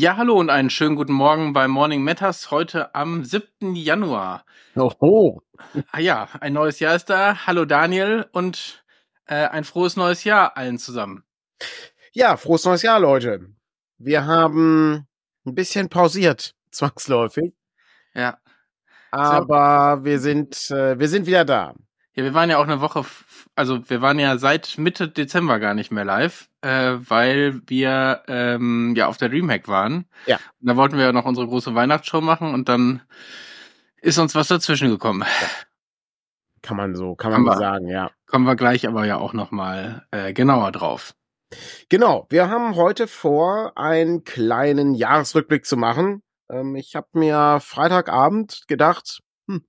Ja, hallo und einen schönen guten Morgen bei Morning Matters heute am 7. Januar. Oho. Ah ja, ein neues Jahr ist da. Hallo Daniel und äh, ein frohes neues Jahr allen zusammen. Ja, frohes neues Jahr, Leute. Wir haben ein bisschen pausiert, zwangsläufig. Ja. Aber wir sind, äh, wir sind wieder da. Ja, wir waren ja auch eine Woche, also wir waren ja seit Mitte Dezember gar nicht mehr live, äh, weil wir ähm, ja auf der Dreamhack waren. Ja. Und da wollten wir ja noch unsere große Weihnachtsshow machen und dann ist uns was dazwischen gekommen. Kann man so, kann man so sagen, ja. Kommen wir gleich aber ja auch nochmal äh, genauer drauf. Genau, wir haben heute vor, einen kleinen Jahresrückblick zu machen. Ähm, ich habe mir Freitagabend gedacht, hm,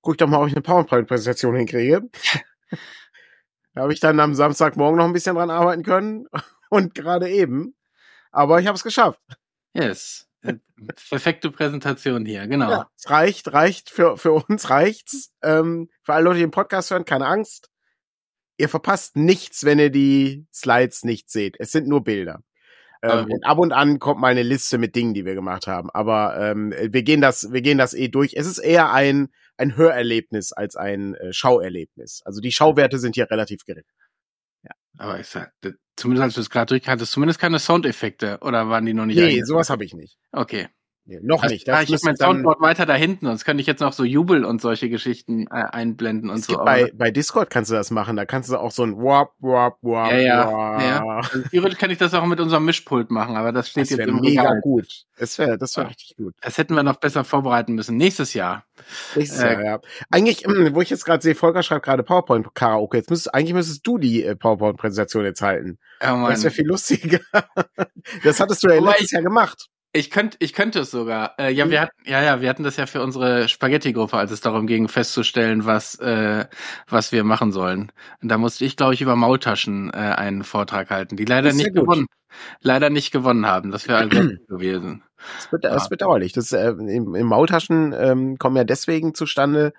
guck ich doch mal, ob ich eine PowerPoint-Präsentation hinkriege. Da habe ich dann am Samstagmorgen noch ein bisschen dran arbeiten können und gerade eben. Aber ich habe es geschafft. Yes. Äh, Perfekte Präsentation hier, genau. Ja, es reicht, reicht, für, für uns reicht's. Ähm, für alle Leute, die den Podcast hören, keine Angst. Ihr verpasst nichts, wenn ihr die Slides nicht seht. Es sind nur Bilder. Ähm, und ab und an kommt mal eine Liste mit Dingen, die wir gemacht haben. Aber ähm, wir gehen das, wir gehen das eh durch. Es ist eher ein, ein Hörerlebnis als ein äh, Schauerlebnis. Also die Schauwerte sind hier relativ gering. Aber ich sag, zumindest als du es gerade durchhattest, zumindest keine Soundeffekte oder waren die noch nicht Nee, sowas habe ich nicht. Okay. Nee, noch Also, nicht. ah, ich habe mein Soundboard weiter da hinten, sonst könnte ich jetzt noch so Jubel und solche Geschichten äh, einblenden und es so. bei, bei Discord kannst du das machen. Da kannst du auch so ein Wap, Wap, Wap, ja, ja, ja. Also, theoretisch kann ich das auch mit unserem Mischpult machen, aber das steht Das jetzt im mega Regal. gut. Das wäre, das wäre Ja. richtig gut. Das hätten wir noch besser vorbereiten müssen. Nächstes Jahr. Nächstes Äh, Jahr, ja. Eigentlich, ähm, wo ich jetzt gerade sehe, Volker schreibt gerade PowerPoint Karaoke. Jetzt müsstest, eigentlich müsstest du die äh, PowerPoint-Präsentation jetzt halten. Oh. Das wäre viel lustiger. das hattest du ja letztes Jahr gemacht. Ich könnte, ich könnte es sogar. Äh, ja, Hm. wir hatten, ja, ja, wir hatten das ja für unsere Spaghetti-Gruppe, als es darum ging, festzustellen, was, äh, was wir machen sollen. Und da musste ich, glaube ich, über Maultaschen äh, einen Vortrag halten, die leider ist nicht gut. gewonnen, leider nicht gewonnen haben. Das wäre also gewesen. Das wird, Ja. das ist bedauerlich. Das, äh, im, Im Maultaschen ähm, kommen ja deswegen zustande,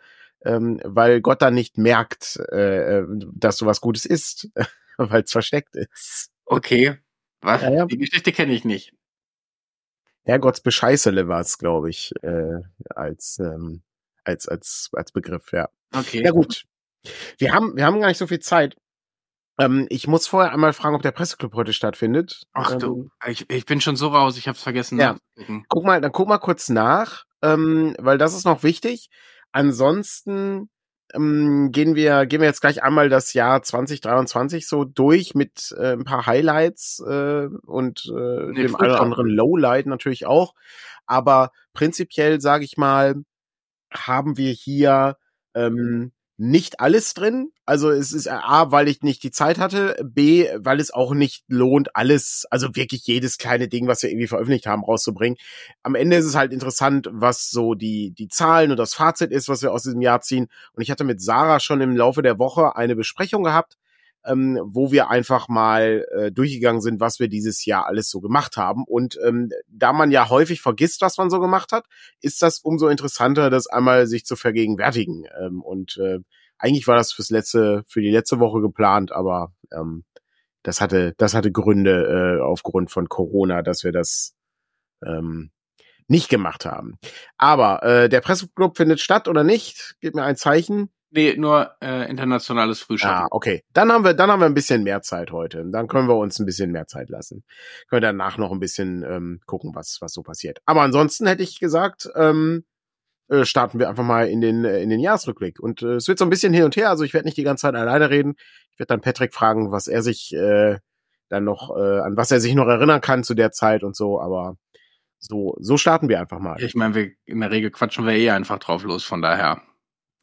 ähm, weil Gott dann nicht merkt, äh, äh, dass du was Gutes isst, weil es versteckt ist. Okay. Was? Ja, ja. Die Geschichte kenne ich nicht. Herrgotts Bescheißele war es, glaube ich, äh, als, ähm, als, als, als Begriff, ja. Okay. Ja gut. Wir haben, wir haben gar nicht so viel Zeit. Ähm, ich muss vorher einmal fragen, ob der Presseclub heute stattfindet. Ach ähm, du, ich, ich bin schon so raus, ich habe es vergessen Ja. nachzugucken. Guck mal, dann guck mal kurz nach, ähm, weil das ist noch wichtig. Ansonsten ähm, gehen wir gehen wir jetzt gleich einmal das Jahr 2023 so durch mit äh, ein paar Highlights äh, und äh, Nee, dem einen oder anderen Lowlight natürlich auch. Aber prinzipiell sage ich mal, haben wir hier ähm, nicht alles drin. Also es ist A, weil ich nicht die Zeit hatte, B, weil es auch nicht lohnt, alles, also wirklich jedes kleine Ding, was wir irgendwie veröffentlicht haben, rauszubringen. Am Ende ist es halt interessant, was so die, die Zahlen und das Fazit ist, was wir aus diesem Jahr ziehen. Und ich hatte mit Sarah schon im Laufe der Woche eine Besprechung gehabt, ähm, wo wir einfach mal äh, durchgegangen sind, was wir dieses Jahr alles so gemacht haben. Und ähm, da man ja häufig vergisst, was man so gemacht hat, ist das umso interessanter, das einmal sich zu vergegenwärtigen. Ähm, und äh, eigentlich war das fürs letzte, für die letzte Woche geplant, aber ähm, das hatte, das hatte Gründe äh, aufgrund von Corona, dass wir das ähm, nicht gemacht haben. Aber äh, der Presseclub findet statt oder nicht? Gib mir ein Zeichen. Nee, nur äh, internationales Frühstück. Ah, okay. Dann haben wir, dann haben wir ein bisschen mehr Zeit heute. Dann können wir uns ein bisschen mehr Zeit lassen. Können wir danach noch ein bisschen ähm, gucken, was, was so passiert. Aber ansonsten hätte ich gesagt, ähm, äh, starten wir einfach mal in den, äh, in den Jahresrückblick. Und äh, es wird so ein bisschen hin und her. Also ich werde nicht die ganze Zeit alleine reden. Ich werde dann Patrick fragen, was er sich äh, dann noch, äh, an was er sich noch erinnern kann zu der Zeit und so. Aber so, so starten wir einfach mal. Ich meine, wir in der Regel quatschen wir eh einfach drauf los, von daher.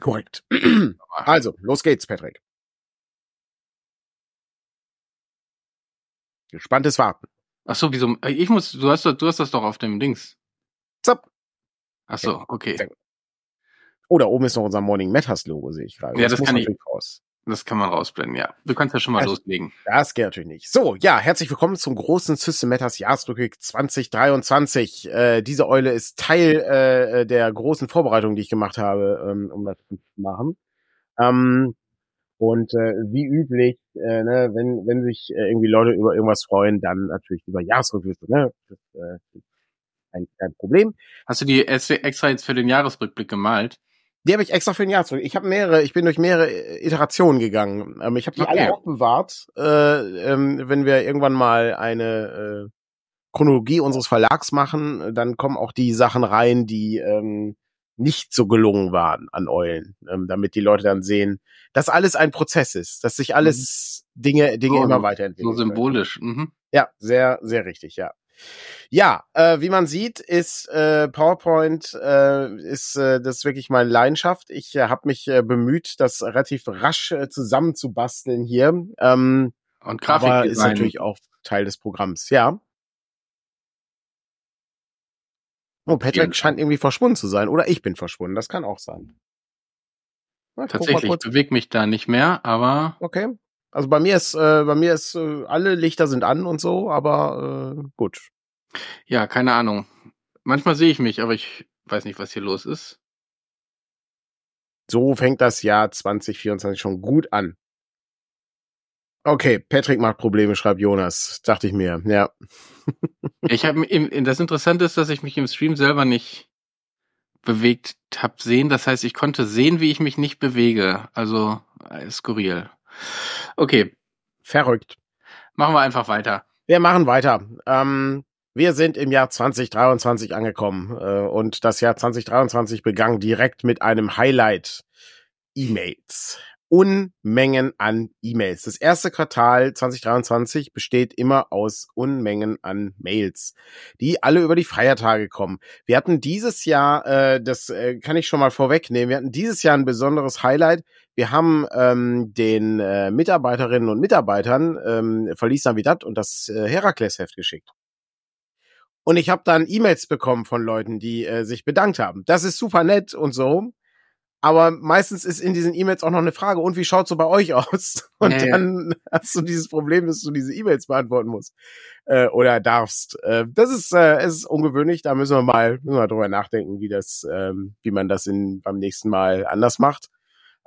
Korrekt. Also, los geht's, Patrick. Gespanntes Warten. Ach so, wieso? äh, Ich muss, du hast, du hast das doch auf dem Dings. Zap. Ach so, okay. Oh, da oben ist noch unser Morning Matters Logo, sehe ich gerade. Ja, das muss kann ich- raus. Das kann man rausblenden, ja. Du kannst ja schon mal Also- loslegen. Das geht natürlich nicht. So, ja, herzlich willkommen zum großen System Matters Jahresrückblick 2023. Äh, diese Eule ist Teil äh, der großen Vorbereitung, die ich gemacht habe, ähm, um das zu machen. Ähm, Und äh, wie üblich, äh, ne, wenn, wenn sich äh, irgendwie Leute über irgendwas freuen, dann natürlich über Jahresrückblicke. Ne? Das äh, ist ein, kein Problem. Hast du die extra jetzt für den Jahresrückblick gemalt? Die habe ich extra für den Jahresrückblick. Ich habe mehrere, ich bin durch mehrere Iterationen gegangen. Ähm, ich habe die okay. alle aufbewahrt, äh, ähm, wenn wir irgendwann mal eine äh, Chronologie unseres Verlags machen, dann kommen auch die Sachen rein, die ähm, nicht so gelungen waren an Eulen, ähm, damit die Leute dann sehen, dass alles ein Prozess ist, dass sich alles mhm. Dinge, Dinge oh, immer weiterentwickeln. So symbolisch. Mhm. Ja, sehr, sehr richtig, ja. Ja, äh, wie man sieht, ist äh, PowerPoint äh, ist äh, das ist wirklich meine Leidenschaft. Ich äh, habe mich äh, bemüht, das relativ rasch äh, zusammenzubasteln hier. Ähm, Und Grafik aber ist natürlich auch Teil des Programms. Ja. Oh, Patrick scheint irgendwie verschwunden zu sein. Oder ich bin verschwunden. Das kann auch sein. Na, Tatsächlich, ich bewege mich da nicht mehr, aber. Okay. Also bei mir ist, äh, bei mir ist, äh, alle Lichter sind an und so, aber äh, gut. Ja, keine Ahnung. Manchmal sehe ich mich, aber ich weiß nicht, was hier los ist. So fängt das Jahr 2024 schon gut an. Okay, Patrick macht Probleme, schreibt Jonas. Dachte ich mir, ja. ich habe das Interessante ist, dass ich mich im Stream selber nicht bewegt habe sehen. Das heißt, ich konnte sehen, wie ich mich nicht bewege. Also äh, skurril. Okay. Verrückt. Machen wir einfach weiter. Wir machen weiter. Ähm, wir sind im Jahr 2023 angekommen äh, und das Jahr 2023 begann direkt mit einem Highlight. E-Mails. Unmengen an E-Mails. Das erste Quartal 2023 besteht immer aus Unmengen an Mails, die alle über die Feiertage kommen. Wir hatten dieses Jahr, äh, das äh, kann ich schon mal vorwegnehmen, wir hatten dieses Jahr ein besonderes Highlight. Wir haben ähm, den äh, Mitarbeiterinnen und Mitarbeitern ähm, Verlies Navidad und das äh, Herakles-Heft geschickt. Und ich habe dann E-Mails bekommen von Leuten, die äh, sich bedankt haben. Das ist super nett und so. Aber meistens ist in diesen E-Mails auch noch eine Frage, und wie schaut's so bei euch aus? Und ja, dann hast du dieses Problem, dass du diese E-Mails beantworten musst äh, oder darfst. Äh, das ist, äh, es ist ungewöhnlich, da müssen wir mal, müssen wir mal drüber nachdenken, wie das, ähm, wie man das in, beim nächsten Mal anders macht.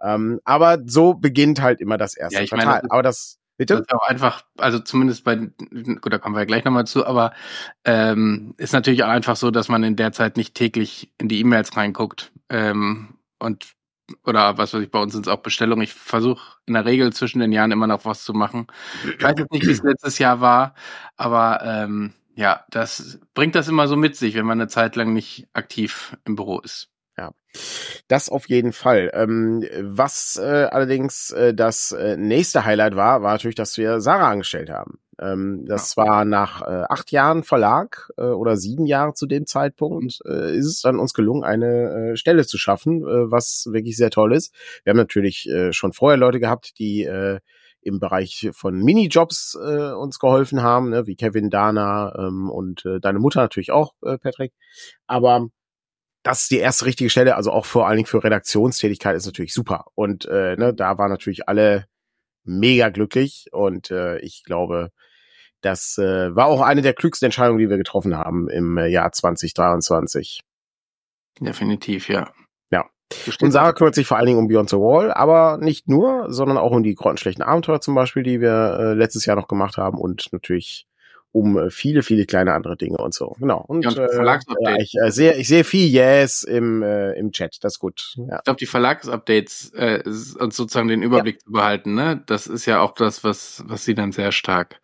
Ähm, aber so beginnt halt immer das erste ja, Quartal. Meine, das aber das Bitte? Das ist auch einfach, also zumindest bei, gut, da kommen wir ja gleich nochmal zu, aber ähm, ist natürlich auch einfach so, dass man in der Zeit nicht täglich in die E-Mails reinguckt. Ähm, und oder was weiß ich, bei uns sind es auch Bestellungen. Ich versuche in der Regel zwischen den Jahren immer noch was zu machen. Ich weiß jetzt nicht, wie es letztes Jahr war, aber ähm, ja, das bringt das immer so mit sich, wenn man eine Zeit lang nicht aktiv im Büro ist. Ja, das auf jeden Fall. Ähm, was äh, allerdings äh, das äh, nächste Highlight war, war natürlich, dass wir Sarah angestellt haben. Ähm, das ja. war nach äh, acht Jahren Verlag äh, oder sieben Jahre zu dem Zeitpunkt, äh, ist es dann uns gelungen, eine äh, Stelle zu schaffen, äh, was wirklich sehr toll ist. Wir haben natürlich äh, schon vorher Leute gehabt, die äh, im Bereich von Minijobs äh, uns geholfen haben, ne, wie Kevin Dana ähm, und äh, deine Mutter natürlich auch, äh, Patrick. Aber das ist die erste richtige Stelle, also auch vor allen Dingen für Redaktionstätigkeit ist natürlich super. Und äh, ne, da waren natürlich alle mega glücklich und äh, ich glaube, das äh, war auch eine der klügsten Entscheidungen, die wir getroffen haben im äh, Jahr 2023. Definitiv, ja. Ja. Und Sarah kümmert sich vor allen Dingen um Beyond the Wall, aber nicht nur, sondern auch um die grottenschlechten Abenteuer zum Beispiel, die wir äh, letztes Jahr noch gemacht haben und natürlich um äh, viele, viele kleine andere Dinge und so. Genau. Und, ja, und äh, ich äh, sehe, ich sehe viel Yes im, äh, im Chat. Das ist gut. Ja. Ich glaube, die Verlagsupdates äh, uns sozusagen den Überblick ja. zu behalten, ne? Das ist ja auch das, was, was sie dann sehr stark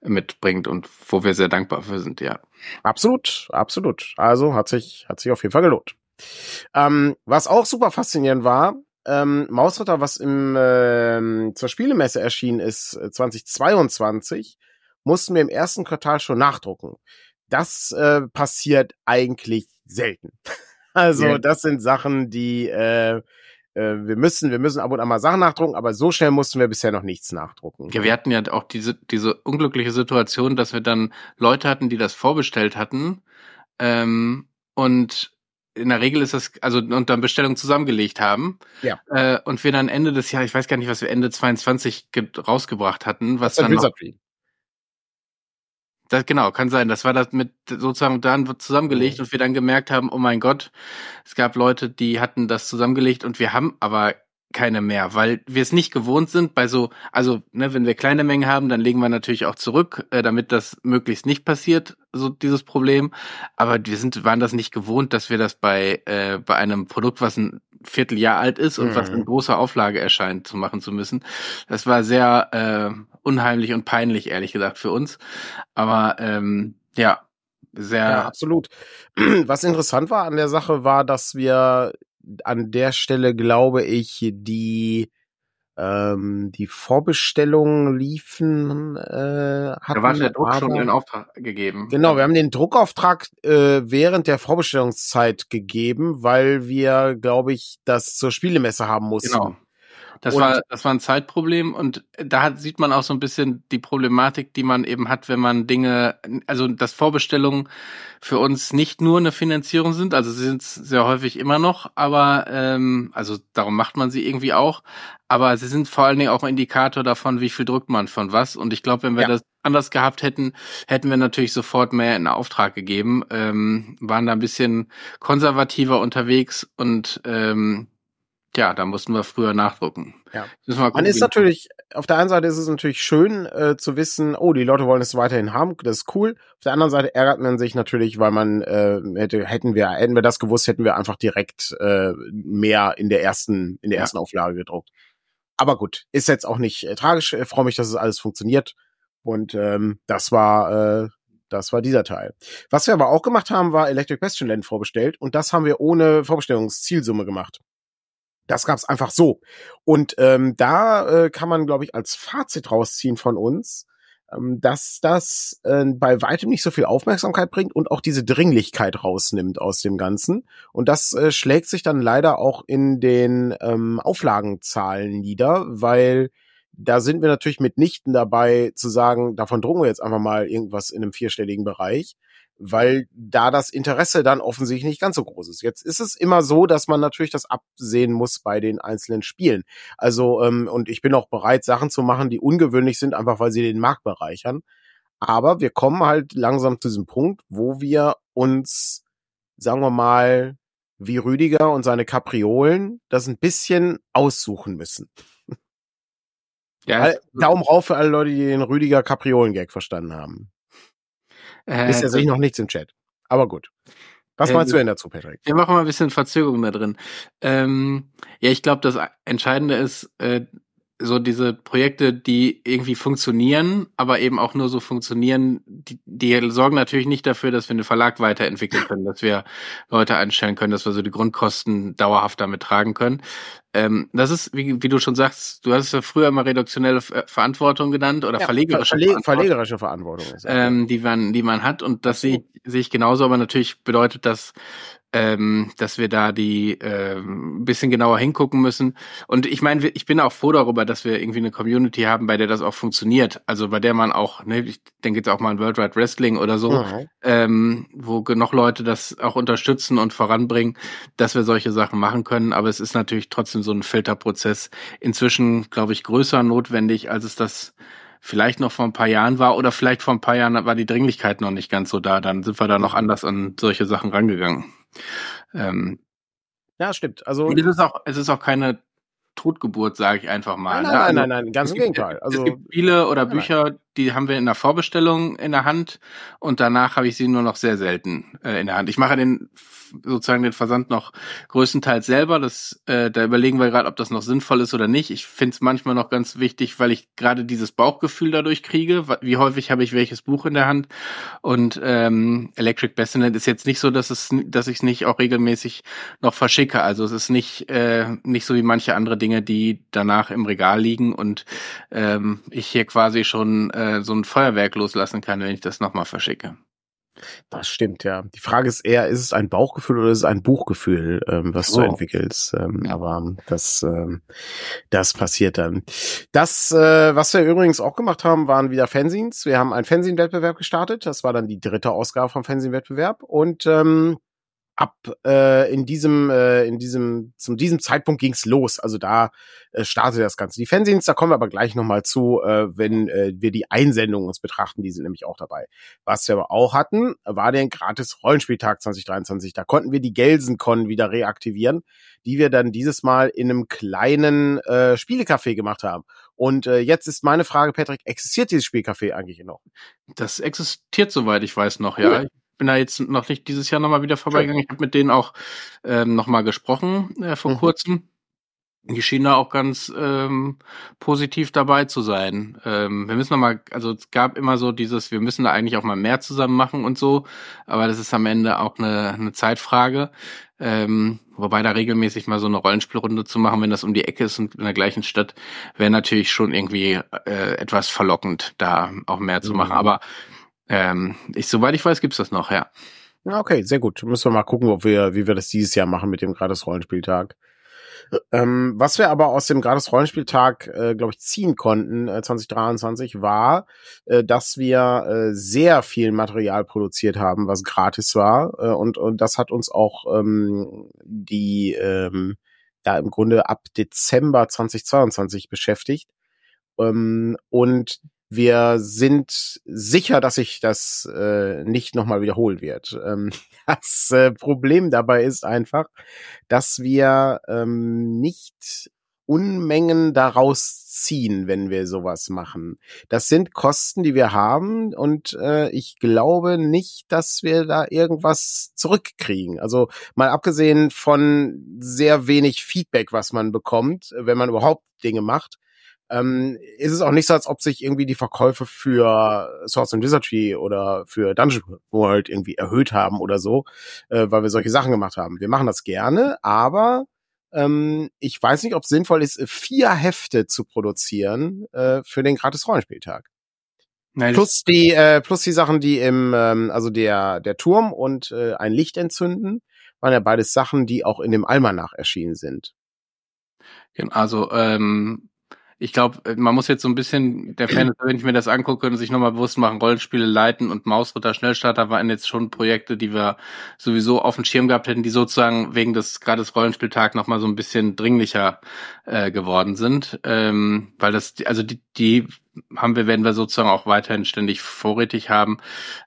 mitbringt und wo wir sehr dankbar für sind, ja. Absolut, absolut. Also hat sich, hat sich auf jeden Fall gelohnt. Ähm, was auch super faszinierend war, ähm, Mausritter, was im ähm, zur Spielemesse erschienen ist, 2022, äh, mussten wir im ersten Quartal schon nachdrucken. Das äh, passiert eigentlich selten. Also yeah. das sind Sachen, die äh, äh, wir müssen, wir müssen ab und an mal Sachen nachdrucken, aber so schnell mussten wir bisher noch nichts nachdrucken. Ja, wir hatten ja auch diese, diese unglückliche Situation, dass wir dann Leute hatten, die das vorbestellt hatten ähm, und in der Regel ist das, also und dann Bestellungen zusammengelegt haben. Ja. Äh, und wir dann Ende des Jahres, ich weiß gar nicht, was wir Ende 22 rausgebracht hatten, was dann noch, das, genau, kann sein. Das war das mit sozusagen dann zusammengelegt und wir dann gemerkt haben, oh mein Gott, es gab Leute, die hatten das zusammengelegt und wir haben aber keine mehr, weil wir es nicht gewohnt sind bei so, also ne, wenn wir kleine Mengen haben, dann legen wir natürlich auch zurück, äh, damit das möglichst nicht passiert, so dieses Problem. Aber wir sind waren das nicht gewohnt, dass wir das bei äh, bei einem Produkt, was ein Vierteljahr alt ist und mhm. was in großer Auflage erscheint, zu machen zu müssen. Das war sehr äh, unheimlich und peinlich, ehrlich gesagt, für uns. Aber ähm, ja, sehr. Ja, absolut. Was interessant war an der Sache war, dass wir an der Stelle, glaube ich, die ähm, die Vorbestellungen liefen. Äh, hatten, da war der Druck aber, schon in Auftrag gegeben. Genau, wir haben den Druckauftrag äh, während der Vorbestellungszeit gegeben, weil wir, glaube ich, das zur Spielemesse haben mussten. Genau. Das und war, das war ein Zeitproblem und da hat, sieht man auch so ein bisschen die Problematik, die man eben hat, wenn man Dinge, also dass Vorbestellungen für uns nicht nur eine Finanzierung sind, also sie sind sehr häufig immer noch, aber ähm, also darum macht man sie irgendwie auch, aber sie sind vor allen Dingen auch ein Indikator davon, wie viel drückt man von was. Und ich glaube, wenn wir ja. das anders gehabt hätten, hätten wir natürlich sofort mehr in Auftrag gegeben, ähm, waren da ein bisschen konservativer unterwegs und ähm, ja, da mussten wir früher nachdrucken. Ja. Man ist natürlich, auf der einen Seite ist es natürlich schön äh, zu wissen, oh, die Leute wollen es weiterhin haben, das ist cool. Auf der anderen Seite ärgert man sich natürlich, weil man äh, hätte, hätten wir, hätten wir das gewusst, hätten wir einfach direkt äh, mehr in der ersten, in der ja. ersten Auflage gedruckt. Aber gut, ist jetzt auch nicht äh, tragisch. Ich freue mich, dass es alles funktioniert. Und ähm, das war äh, das war dieser Teil. Was wir aber auch gemacht haben, war Electric Bastion Land vorbestellt und das haben wir ohne Vorbestellungszielsumme gemacht. Das gab's einfach so. Und ähm, da äh, kann man, glaube ich, als Fazit rausziehen von uns, ähm, dass das äh, bei weitem nicht so viel Aufmerksamkeit bringt und auch diese Dringlichkeit rausnimmt aus dem Ganzen. Und das äh, schlägt sich dann leider auch in den ähm, Auflagenzahlen nieder, weil da sind wir natürlich mitnichten dabei zu sagen, davon drucken wir jetzt einfach mal irgendwas in einem vierstelligen Bereich, weil da das Interesse dann offensichtlich nicht ganz so groß ist. Jetzt ist es immer so, dass man natürlich das absehen muss bei den einzelnen Spielen. Also, ähm, und ich bin auch bereit, Sachen zu machen, die ungewöhnlich sind, einfach weil sie den Markt bereichern. Aber wir kommen halt langsam zu diesem Punkt, wo wir uns, sagen wir mal, wie Rüdiger und seine Kapriolen das ein bisschen aussuchen müssen. Ja, Daumen rauf für alle Leute, die den Rüdiger Kapriolen-Gag verstanden haben. Äh, ist ja sich noch nichts im Chat. Aber gut. Was äh, meinst du denn dazu, Patrick? Wir machen mal ein bisschen Verzögerung da drin. Ähm, ja, ich glaube, das Entscheidende ist, äh, so diese Projekte, die irgendwie funktionieren, aber eben auch nur so funktionieren, die, die sorgen natürlich nicht dafür, dass wir einen Verlag weiterentwickeln können, dass wir Leute einstellen können, dass wir so die Grundkosten dauerhaft damit tragen können. Ähm, das ist, wie, wie du schon sagst, du hast es ja früher immer redaktionelle Verantwortung genannt oder ja, verlegerische, Verle Verantwortung, verlegerische Verantwortung, ähm, die man, die man hat und das sehe ich, sehe ich genauso, aber natürlich bedeutet das ähm, dass wir da die äh, ein bisschen genauer hingucken müssen. Und ich meine, ich bin auch froh darüber, dass wir irgendwie eine Community haben, bei der das auch funktioniert. Also bei der man auch, ne, ich denke jetzt auch mal an World Wide Wrestling oder so, mhm. ähm, wo genug Leute das auch unterstützen und voranbringen, dass wir solche Sachen machen können. Aber es ist natürlich trotzdem so ein Filterprozess inzwischen, glaube ich, größer notwendig, als es das vielleicht noch vor ein paar Jahren war oder vielleicht vor ein paar Jahren war die Dringlichkeit noch nicht ganz so da. Dann sind wir da noch anders an solche Sachen rangegangen. Ähm, ja, stimmt. Also es ist auch, es ist auch keine Totgeburt, sage ich einfach mal. Nein, ne? nein, also, nein, nein, nein, ganz im Gegenteil. Also, es gibt Spiele oder Bücher, die haben wir in der Vorbestellung in der Hand und danach habe ich sie nur noch sehr selten äh, in der Hand. Ich mache den sozusagen den Versand noch größtenteils selber. Das, äh, da überlegen wir gerade, ob das noch sinnvoll ist oder nicht. Ich finde es manchmal noch ganz wichtig, weil ich gerade dieses Bauchgefühl dadurch kriege. Wie häufig habe ich welches Buch in der Hand? Und ähm, Electric Bassinet ist jetzt nicht so, dass es, dass ich es nicht auch regelmäßig noch verschicke. Also es ist nicht äh, nicht so wie manche andere Dinge, die danach im Regal liegen und ähm, ich hier quasi schon äh, so ein Feuerwerk loslassen kann, wenn ich das nochmal verschicke. Das stimmt, ja. Die Frage ist eher, ist es ein Bauchgefühl oder ist es ein Buchgefühl, ähm, was oh. du entwickelst? Ähm, ja. Aber das, ähm, das passiert dann. Das, äh, was wir übrigens auch gemacht haben, waren wieder Fanzines. Wir haben einen Fanzine-Wettbewerb gestartet. Das war dann die dritte Ausgabe vom Fanzine-Wettbewerb. Und ähm, ab äh, in diesem äh, in diesem zum diesem Zeitpunkt ging's los. Also da äh, startete das Ganze. Die Fanzines, da kommen wir aber gleich nochmal zu, äh, wenn äh, wir die Einsendungen uns betrachten. Die sind nämlich auch dabei. Was wir aber auch hatten, war der gratis Rollenspieltag 2023. Da konnten wir die Gelsenkon wieder reaktivieren, die wir dann dieses Mal in einem kleinen äh, Spielecafé gemacht haben. Und äh, jetzt ist meine Frage, Patrick, existiert dieses Spielcafé eigentlich noch? Das existiert, soweit ich weiß, noch, ja. Bin da jetzt noch nicht dieses Jahr nochmal wieder vorbeigegangen. Ich habe mit denen auch ähm, nochmal gesprochen äh, vor mhm. kurzem. Die schienen da auch ganz ähm, positiv dabei zu sein. Ähm, wir müssen nochmal, also es gab immer so dieses, wir müssen da eigentlich auch mal mehr zusammen machen und so, aber das ist am Ende auch eine, eine Zeitfrage. Ähm, wobei da regelmäßig mal so eine Rollenspielrunde zu machen, wenn das um die Ecke ist und in der gleichen Stadt, wäre natürlich schon irgendwie äh, etwas verlockend, da auch mehr zu machen. Mhm. Aber ähm, ich, soweit ich weiß, gibt's das noch, ja. Okay, sehr gut. Müssen wir mal gucken, ob wir, wie wir das dieses Jahr machen mit dem gratis Rollenspieltag. Ähm, was wir aber aus dem gratis Rollenspieltag, äh, glaube ich, ziehen konnten äh, 2023 war, äh, dass wir äh, sehr viel Material produziert haben, was gratis war äh, und und das hat uns auch ähm, die ähm, ja im Grunde ab Dezember 2022 beschäftigt ähm, und wir sind sicher, dass sich das äh, nicht nochmal wiederholen wird. Ähm, das äh, Problem dabei ist einfach, dass wir ähm, nicht Unmengen daraus ziehen, wenn wir sowas machen. Das sind Kosten, die wir haben und äh, ich glaube nicht, dass wir da irgendwas zurückkriegen. Also mal abgesehen von sehr wenig Feedback, was man bekommt, wenn man überhaupt Dinge macht, ähm, ist es auch nicht so, als ob sich irgendwie die Verkäufe für Source and Wizardry oder für Dungeon World irgendwie erhöht haben oder so, äh, weil wir solche Sachen gemacht haben. Wir machen das gerne, aber ähm, ich weiß nicht, ob es sinnvoll ist, vier Hefte zu produzieren äh, für den gratis Rollenspieltag. Nein, plus die äh, plus die Sachen, die im ähm, also der der Turm und äh, ein Licht entzünden, waren ja beides Sachen, die auch in dem Almanach erschienen sind. Also ähm, ich glaube, äh, man muss jetzt so ein bisschen, der Fan, wenn ich mir das angucke und sich nochmal bewusst machen, Rollenspiele leiten und Mausritter Schnellstarter waren jetzt schon Projekte, die wir sowieso auf dem Schirm gehabt hätten, die sozusagen wegen des gerade des Rollenspieltag nochmal so ein bisschen dringlicher äh, geworden sind. Ähm, weil das, also die, die haben wir, werden wir sozusagen auch weiterhin ständig vorrätig haben.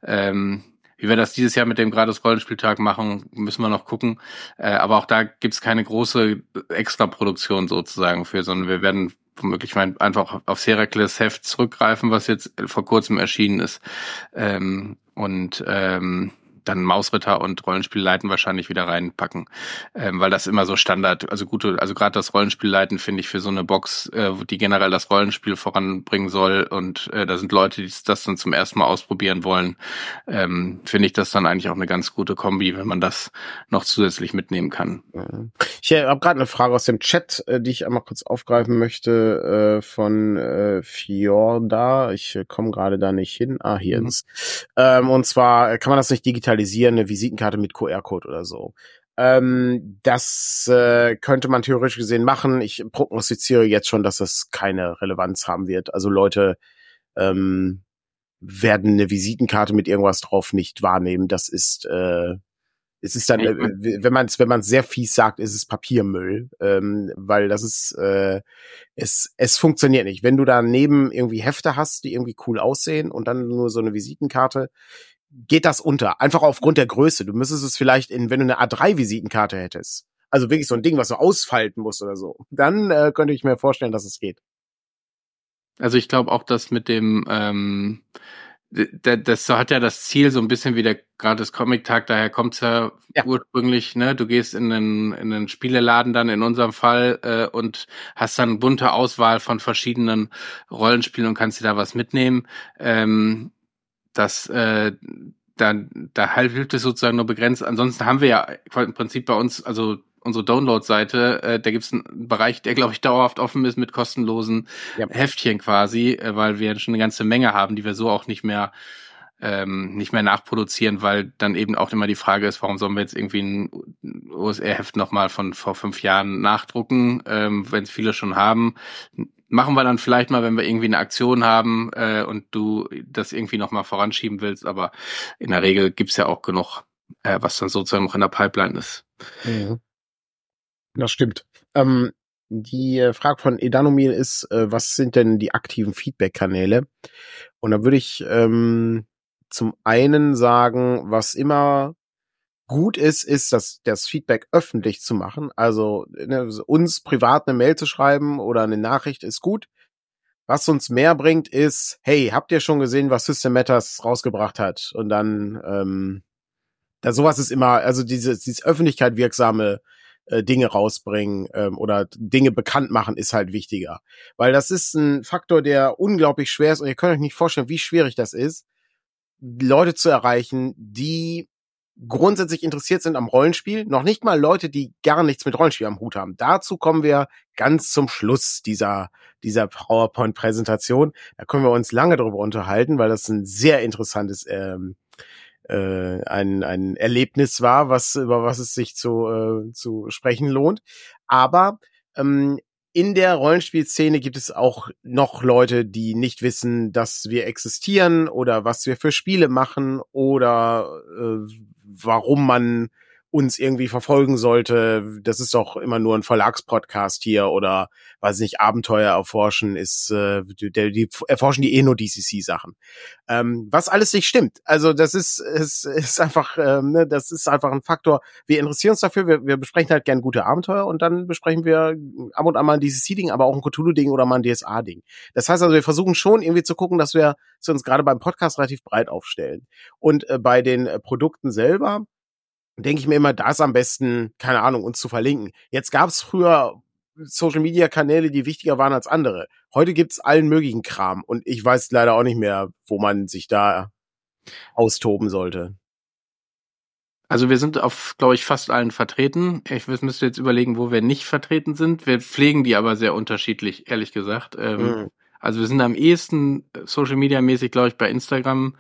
Ähm, wie wir das dieses Jahr mit dem gratis Rollenspieltag machen, müssen wir noch gucken. Äh, aber auch da gibt's keine große Extraproduktion sozusagen für, sondern wir werden womöglich einfach auf Herakles Heft zurückgreifen, was jetzt vor kurzem erschienen ist. Ähm, und ähm, dann Mausritter und Rollenspiel leiten wahrscheinlich wieder reinpacken, ähm, weil das immer so Standard, also gute, also gerade das Rollenspiel leiten finde ich für so eine Box, äh, die generell das Rollenspiel voranbringen soll und äh, da sind Leute, die das dann zum ersten Mal ausprobieren wollen, ähm, finde ich das dann eigentlich auch eine ganz gute Kombi, wenn man das noch zusätzlich mitnehmen kann. Ich habe gerade eine Frage aus dem Chat, äh, die ich einmal kurz aufgreifen möchte äh, von äh, Fjorda. Ich äh, komme gerade da nicht hin. Ah, hier mhm. ist. Ähm, und zwar kann man das nicht digital digitalisieren, eine Visitenkarte mit QR-Code oder so. Ähm, das äh, könnte man theoretisch gesehen machen. Ich prognostiziere jetzt schon, dass das keine Relevanz haben wird. Also Leute ähm, werden eine Visitenkarte mit irgendwas drauf nicht wahrnehmen. Das ist äh, es ist dann, äh, wenn man es wenn man sehr fies sagt, ist es Papiermüll, ähm, weil das ist äh, es es funktioniert nicht. Wenn du daneben irgendwie Hefte hast, die irgendwie cool aussehen und dann nur so eine Visitenkarte, geht das unter. Einfach aufgrund der Größe. Du müsstest es vielleicht in, wenn du eine A3-Visitenkarte hättest, also wirklich so ein Ding, was du ausfalten musst oder so, dann äh, könnte ich mir vorstellen, dass es geht. Also ich glaube auch, dass mit dem ähm, das hat ja das Ziel so ein bisschen wie der gratis Comic-Tag, daher kommt's ja, ja, ursprünglich, ne? Du gehst in den, in den Spieleladen dann in unserem Fall äh, und hast dann bunte Auswahl von verschiedenen Rollenspielen und kannst dir da was mitnehmen. Ähm, das äh, da, da hilft es sozusagen nur begrenzt. Ansonsten haben wir ja im Prinzip bei uns, also unsere Download-Seite, äh, da gibt es einen Bereich, der, glaube ich, dauerhaft offen ist mit kostenlosen ja. Heftchen quasi, äh, weil wir schon eine ganze Menge haben, die wir so auch nicht mehr ähm, nicht mehr nachproduzieren, weil dann eben auch immer die Frage ist, warum sollen wir jetzt irgendwie ein OSR-Heft nochmal von vor fünf Jahren nachdrucken, ähm, wenn es viele schon haben machen wir dann vielleicht mal, wenn wir irgendwie eine Aktion haben äh, und du das irgendwie nochmal voranschieben willst, aber in der Regel gibt's ja auch genug äh, was dann sozusagen noch in der Pipeline ist. Mhm. Das stimmt. Ähm, die Frage von Edanomil ist, äh, was sind denn die aktiven Feedback-Kanäle? Und da würde ich ähm, zum einen sagen, was immer gut ist, ist, das, das Feedback öffentlich zu machen. Also ne, uns privat eine Mail zu schreiben oder eine Nachricht ist gut. Was uns mehr bringt, ist, hey, habt ihr schon gesehen, was System Matters rausgebracht hat? Und dann, ähm, da sowas ist immer, also dieses, dieses öffentlichkeit wirksame äh, Dinge rausbringen ähm, oder Dinge bekannt machen, ist halt wichtiger. Weil das ist ein Faktor, der unglaublich schwer ist und ihr könnt euch nicht vorstellen, wie schwierig das ist, Leute zu erreichen, die grundsätzlich interessiert sind am Rollenspiel, noch nicht mal Leute, die gar nichts mit Rollenspiel am Hut haben. Dazu kommen wir ganz zum Schluss dieser, dieser PowerPoint-Präsentation. Da können wir uns lange darüber unterhalten, weil das ein sehr interessantes ähm, äh, ein, ein Erlebnis war, was über was es sich zu, äh, zu sprechen lohnt. Aber ähm, in der Rollenspielszene gibt es auch noch Leute, die nicht wissen, dass wir existieren oder was wir für Spiele machen oder äh, warum man uns irgendwie verfolgen sollte. Das ist doch immer nur ein Verlagspodcast hier oder weiß nicht, Abenteuer erforschen ist, äh, die, die erforschen die eh nur DCC-Sachen. Ähm, was alles nicht stimmt. Also das ist, ist, ist einfach, ähm, ne, das ist einfach ein Faktor. Wir interessieren uns dafür, wir, wir besprechen halt gern gute Abenteuer und dann besprechen wir ab und an mal ein DCC-Ding, aber auch ein Cthulhu-Ding oder mal ein DSA-Ding. Das heißt also, wir versuchen schon irgendwie zu gucken, dass wir, dass wir uns gerade beim Podcast relativ breit aufstellen. Und äh, bei den äh, Produkten selber, denke ich mir immer, da ist am besten, keine Ahnung, uns zu verlinken. Jetzt gab es früher Social Media Kanäle, die wichtiger waren als andere. Heute gibt's allen möglichen Kram und ich weiß leider auch nicht mehr, wo man sich da austoben sollte. Also wir sind auf, glaube ich, fast allen vertreten. Ich müsste jetzt überlegen, wo wir nicht vertreten sind. Wir pflegen die aber sehr unterschiedlich, ehrlich gesagt. Ähm, mhm. Also wir sind am ehesten Social Media mäßig, glaube ich, bei Instagram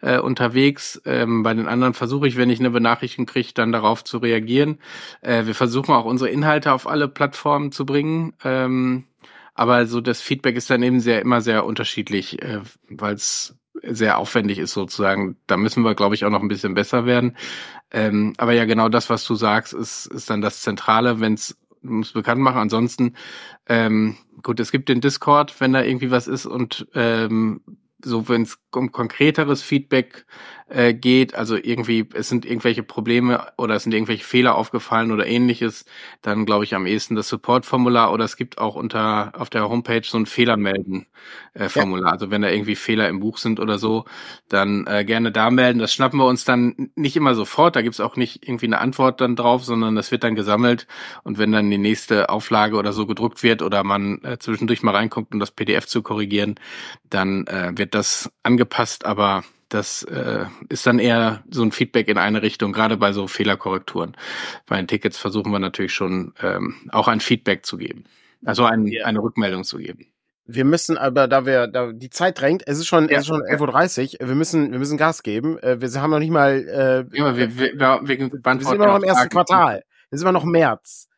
äh, unterwegs. Ähm, bei den anderen versuche ich, wenn ich eine Benachrichtigung kriege, dann darauf zu reagieren. Äh, wir versuchen auch unsere Inhalte auf alle Plattformen zu bringen. Ähm, aber so das Feedback ist dann eben sehr immer sehr unterschiedlich, äh, weil es sehr aufwendig ist sozusagen. Da müssen wir, glaube ich, auch noch ein bisschen besser werden. Ähm, aber ja, genau das, was du sagst, ist, ist dann das Zentrale, wenn es muss bekannt machen. Ansonsten, ähm, gut, es gibt den Discord, wenn da irgendwie was ist und ähm, so wenn es um konkreteres Feedback äh, geht, also irgendwie es sind irgendwelche Probleme oder es sind irgendwelche Fehler aufgefallen oder ähnliches, dann glaube ich am ehesten das Support-Formular oder es gibt auch unter auf der Homepage so ein Fehlermelden äh, Formular. Ja. Also wenn da irgendwie Fehler im Buch sind oder so, dann äh, gerne da melden. Das schnappen wir uns dann nicht immer sofort. Da gibt's auch nicht irgendwie eine Antwort dann drauf, sondern das wird dann gesammelt und wenn dann die nächste Auflage oder so gedruckt wird oder man äh, zwischendurch mal reinkommt, um das PDF zu korrigieren, dann äh, wird das angepasst, aber das äh, ist dann eher so ein Feedback in eine Richtung, gerade bei so Fehlerkorrekturen. Bei den Tickets versuchen wir natürlich schon ähm, auch ein Feedback zu geben. Also ein, ja. eine Rückmeldung zu geben. Wir müssen aber, da wir, da die Zeit drängt, es ist schon, ja. es ist schon 11.30 Uhr, wir müssen, wir müssen Gas geben. Äh, wir haben noch nicht mal, äh, ja, wir, wir, wir, wir, wir sind immer noch im ersten Quartal. Wir sind immer noch März.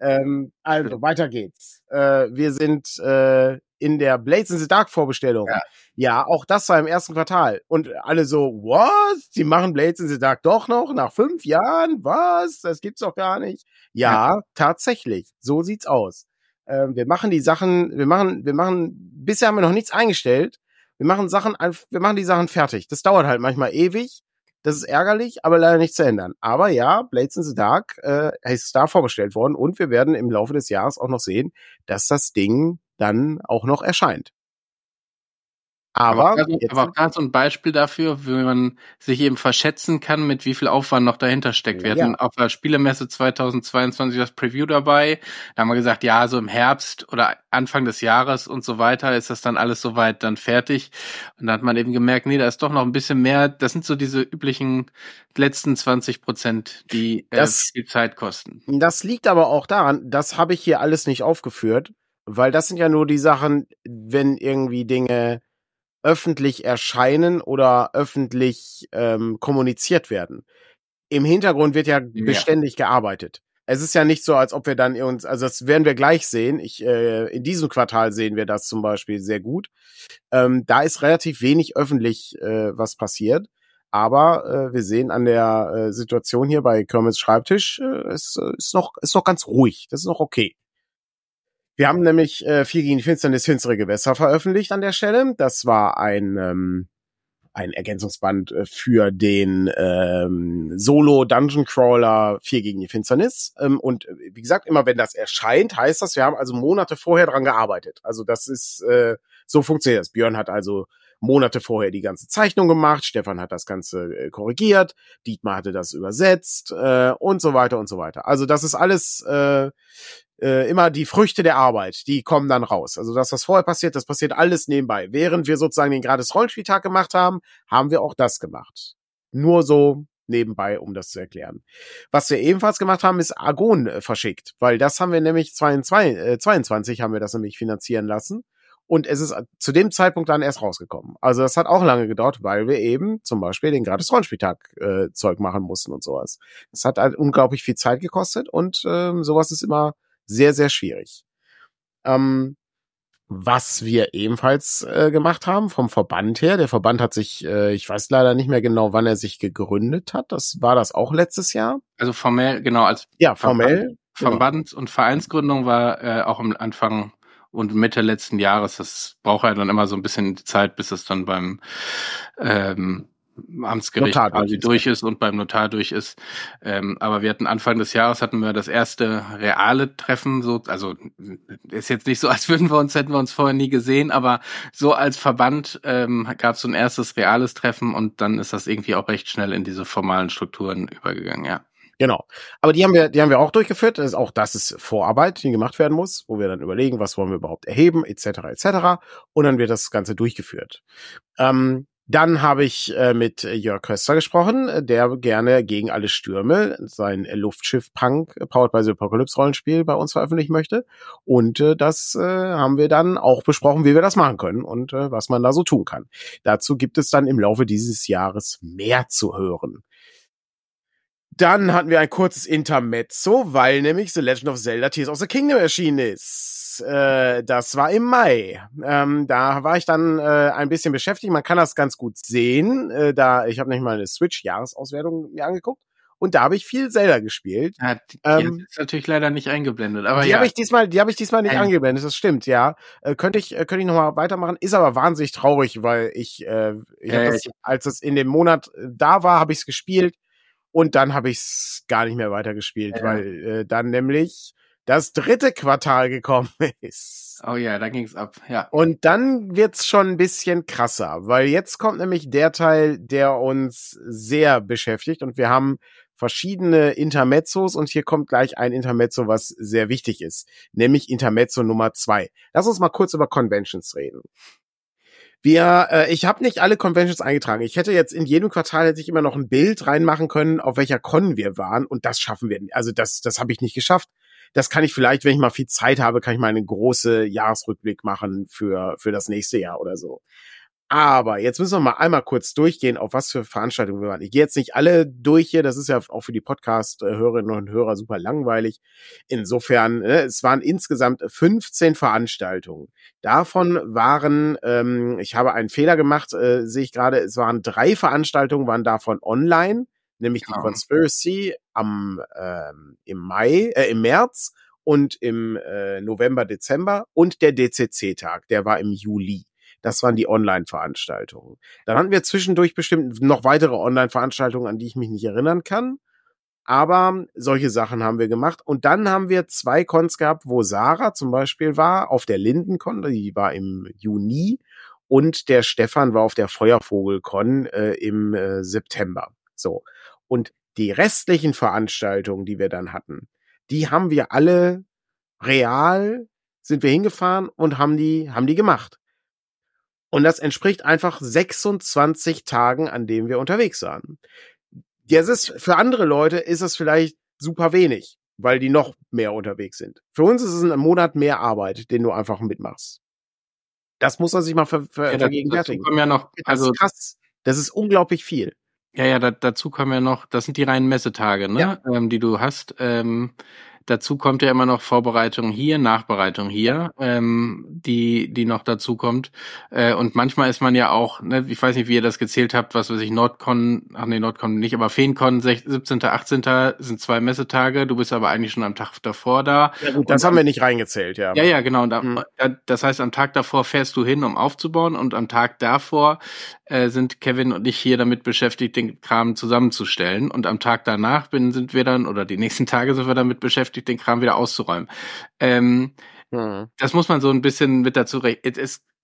Ähm, also, weiter geht's. Äh, wir sind äh, in der Blades in the Dark Vorbestellung. Ja. ja, auch das war im ersten Quartal. Und alle so, was? Die machen Blades in the Dark doch noch nach fünf Jahren? Was? Das gibt's doch gar nicht. Ja, ja. tatsächlich. So sieht's aus. Ähm, wir machen die Sachen, wir machen, wir machen, bisher haben wir noch nichts eingestellt. Wir machen Sachen, wir machen die Sachen fertig. Das dauert halt manchmal ewig. Das ist ärgerlich, aber leider nicht zu ändern. Aber ja, Blades in the Dark äh, ist da vorgestellt worden und wir werden im Laufe des Jahres auch noch sehen, dass das Ding dann auch noch erscheint. Aber, aber, aber auch da so ein Beispiel dafür, wie man sich eben verschätzen kann, mit wie viel Aufwand noch dahinter steckt. Wir ja. hatten auf der Spielemesse 2022 das Preview dabei. Da haben wir gesagt, ja, so im Herbst oder Anfang des Jahres und so weiter ist das dann alles soweit dann fertig. Und da hat man eben gemerkt, nee, da ist doch noch ein bisschen mehr. Das sind so diese üblichen letzten 20 Prozent, die äh, das, viel Zeit kosten. Das liegt aber auch daran, das habe ich hier alles nicht aufgeführt, weil das sind ja nur die Sachen, wenn irgendwie Dinge öffentlich erscheinen oder öffentlich ähm, kommuniziert werden. Im Hintergrund wird ja, ja, beständig gearbeitet. Es ist ja nicht so, als ob wir dann uns, also das werden wir gleich sehen. Ich, äh, in diesem Quartal sehen wir das zum Beispiel sehr gut. Ähm, da ist relativ wenig öffentlich äh, was passiert. Aber äh, wir sehen an der äh, Situation hier bei Kermits Schreibtisch, äh, es äh, ist noch ist noch ganz ruhig. Das ist noch okay. Wir haben nämlich äh, Vier gegen die Finsternis finstere Gewässer veröffentlicht an der Stelle. Das war ein ähm, ein Ergänzungsband äh, für den ähm, Solo Dungeon Crawler 4 gegen die Finsternis. Ähm, und äh, wie gesagt, immer wenn das erscheint, heißt das, wir haben also Monate vorher dran gearbeitet. Also das ist, äh, so funktioniert das. Björn hat also Monate vorher die ganze Zeichnung gemacht, Stefan hat das Ganze äh, korrigiert, Dietmar hatte das übersetzt äh, und so weiter und so weiter. Also das ist alles äh, äh, immer die Früchte der Arbeit, die kommen dann raus. Also das, was vorher passiert, das passiert alles nebenbei. Während wir sozusagen den gratis Rollenspieltag gemacht haben, haben wir auch das gemacht. Nur so nebenbei, um das zu erklären. Was wir ebenfalls gemacht haben, ist Argon äh, verschickt, weil das haben wir nämlich 22, äh, 22 haben wir das nämlich finanzieren lassen. Und es ist zu dem Zeitpunkt dann erst rausgekommen. Also das hat auch lange gedauert, weil wir eben zum Beispiel den gratis Rollenspieltag äh, Zeug machen mussten und sowas. Das hat halt unglaublich viel Zeit gekostet und ähm, sowas ist immer sehr, sehr schwierig. Ähm, was wir ebenfalls äh, gemacht haben vom Verband her. Der Verband hat sich, äh, ich weiß leider nicht mehr genau, wann er sich gegründet hat. Das war das auch letztes Jahr. Also formell, genau, als ja formell. Verband, genau. und Vereinsgründung war äh, auch am Anfang und Mitte letzten Jahres. Das braucht ja dann immer so ein bisschen Zeit, bis es dann beim ähm, Amtsgericht Notar quasi durch ist und beim Notar durch ist. Ähm, aber wir hatten Anfang des Jahres hatten wir das erste reale Treffen, so, also ist jetzt nicht so, als würden wir uns, hätten wir uns vorher nie gesehen, aber so als Verband ähm, gab es so ein erstes reales Treffen und dann ist das irgendwie auch recht schnell in diese formalen Strukturen übergegangen, ja. Genau. Aber die haben wir, die haben wir auch durchgeführt. Das ist auch das ist Vorarbeit, die gemacht werden muss, wo wir dann überlegen, was wollen wir überhaupt erheben, etc. etc. Und dann wird das Ganze durchgeführt. Ähm, dann habe ich äh, mit Jörg Köster gesprochen, der gerne gegen alle Stürme sein Luftschiff Punk Powered by the Apocalypse Rollenspiel bei uns veröffentlichen möchte. Und äh, das äh, haben wir dann auch besprochen, wie wir das machen können und äh, was man da so tun kann. Dazu gibt es dann im Laufe dieses Jahres mehr zu hören. Dann hatten wir ein kurzes Intermezzo, weil nämlich The Legend of Zelda Tears of the Kingdom erschienen ist. Äh, das war im Mai. Ähm, da war ich dann äh, ein bisschen beschäftigt. Man kann das ganz gut sehen. Äh, da ich habe nicht mal eine Switch-Jahresauswertung mir angeguckt. Und da habe ich viel Zelda gespielt. Ja, die, ähm, ist natürlich leider nicht eingeblendet, aber die ja. habe ich diesmal, die habe ich diesmal nicht Ein eingeblendet. Das stimmt, ja. Äh, könnte ich, äh, könnte ich noch mal weitermachen. Ist aber wahnsinnig traurig, weil ich, äh, ich ja, das, als es in dem Monat äh, da war, habe ich es gespielt und dann habe ich es gar nicht mehr weitergespielt, ja. weil äh, dann nämlich das dritte Quartal gekommen ist. Oh ja, da ging's ab, ja. Und dann wird's schon ein bisschen krasser, weil jetzt kommt nämlich der Teil, der uns sehr beschäftigt und wir haben verschiedene Intermezzos und hier kommt gleich ein Intermezzo, was sehr wichtig ist, nämlich Intermezzo Nummer zwei. Lass uns mal kurz über Conventions reden. Wir, äh, ich habe nicht alle Conventions eingetragen. Ich hätte jetzt in jedem Quartal hätte ich immer noch ein Bild reinmachen können, auf welcher Con wir waren und das schaffen wir. Also das, das habe ich nicht geschafft. Das kann ich vielleicht, wenn ich mal viel Zeit habe, kann ich mal einen großen Jahresrückblick machen für für das nächste Jahr oder so. Aber jetzt müssen wir mal einmal kurz durchgehen, auf was für Veranstaltungen wir waren. Ich gehe jetzt nicht alle durch hier, das ist ja auch für die Podcast-Hörerinnen und Hörer super langweilig. Insofern, ne, es waren insgesamt 15 Veranstaltungen. Davon waren, ähm, ich habe einen Fehler gemacht, äh, sehe ich gerade, es waren drei Veranstaltungen, waren davon online, nämlich die Conspiracy am ähm, im Mai, äh, im März und im äh, November, Dezember und der DCC-Tag, der war im Juli. Das waren die Online-Veranstaltungen. Dann hatten wir zwischendurch bestimmt noch weitere Online-Veranstaltungen, an die ich mich nicht erinnern kann. Aber solche Sachen haben wir gemacht. Und dann haben wir zwei Cons gehabt, wo Sarah zum Beispiel war, auf der Lindencon, die war im Juni. Und der Stefan war auf der Feuervogelcon äh, im äh, September. So. Und die restlichen Veranstaltungen, die wir dann hatten, die haben wir alle real sind wir hingefahren und haben die, haben die gemacht. Und das entspricht einfach 26 Tagen, an denen wir unterwegs waren. Das ist, für andere Leute ist es vielleicht super wenig, weil die noch mehr unterwegs sind. Für uns ist es ein Monat mehr Arbeit, den du einfach mitmachst. Das muss man sich mal ver ver ja, vergegenwärtigen. Ja noch, also, das ist krass. Das ist unglaublich viel. Ja, ja, da, dazu kommen ja noch, das sind die reinen Messetage, ne, ja. ähm, die du hast. Ähm, dazu kommt ja immer noch Vorbereitung hier, Nachbereitung hier, ähm, die, die noch dazu kommt. Äh, und manchmal ist man ja auch, ne, ich weiß nicht, wie ihr das gezählt habt, was weiß ich, Nordcon, ach nee, Nordcon nicht, aber Feencon 17., 18. sind zwei Messetage, du bist aber eigentlich schon am Tag davor da. Ja gut, das und, haben wir nicht reingezählt, ja. Ja, ja, genau. Und, mhm. Das heißt, am Tag davor fährst du hin, um aufzubauen und am Tag davor äh, sind Kevin und ich hier damit beschäftigt, den Kram zusammenzustellen. Und am Tag danach bin, sind wir dann, oder die nächsten Tage sind wir damit beschäftigt, den Kram wieder auszuräumen. Ähm, mhm. Das muss man so ein bisschen mit dazu rechnen.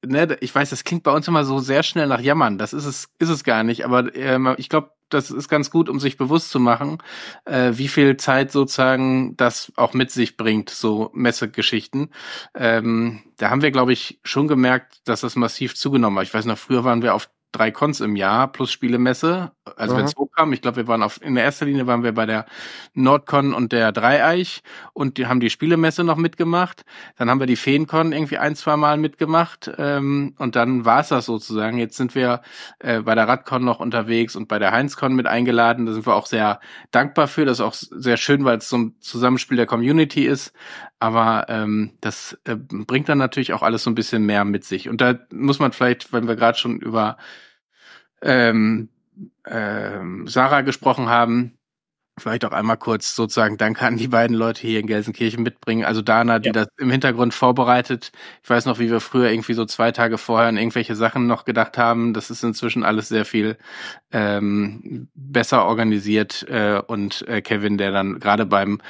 Ne, ich weiß, das klingt bei uns immer so sehr schnell nach Jammern. Das ist es, ist es gar nicht. Aber ähm, ich glaube, das ist ganz gut, um sich bewusst zu machen, äh, wie viel Zeit sozusagen das auch mit sich bringt, so Messegeschichten. Ähm, da haben wir, glaube ich, schon gemerkt, dass das massiv zugenommen hat. Ich weiß noch, früher waren wir auf drei Cons im Jahr plus Spielemesse. Also mhm. wenn es hochkam, ich glaube, wir waren auf in der ersten Linie waren wir bei der Nordcon und der Dreieich und die haben die Spielemesse noch mitgemacht. Dann haben wir die Feencon irgendwie ein, zwei Mal mitgemacht ähm, und dann war es das sozusagen. Jetzt sind wir äh, bei der Radcon noch unterwegs und bei der Heinzcon mit eingeladen. Da sind wir auch sehr dankbar für. Das ist auch sehr schön, weil es so ein Zusammenspiel der Community ist. Aber ähm, das äh, bringt dann natürlich auch alles so ein bisschen mehr mit sich. Und da muss man vielleicht, wenn wir gerade schon über ähm, ähm, Sarah gesprochen haben, vielleicht auch einmal kurz sozusagen Danke an die beiden Leute hier in Gelsenkirchen mitbringen. Also Dana, die ja. das im Hintergrund vorbereitet. Ich weiß noch, wie wir früher irgendwie so zwei Tage vorher an irgendwelche Sachen noch gedacht haben. Das ist inzwischen alles sehr viel ähm, besser organisiert. Äh, und äh, Kevin, der dann gerade beim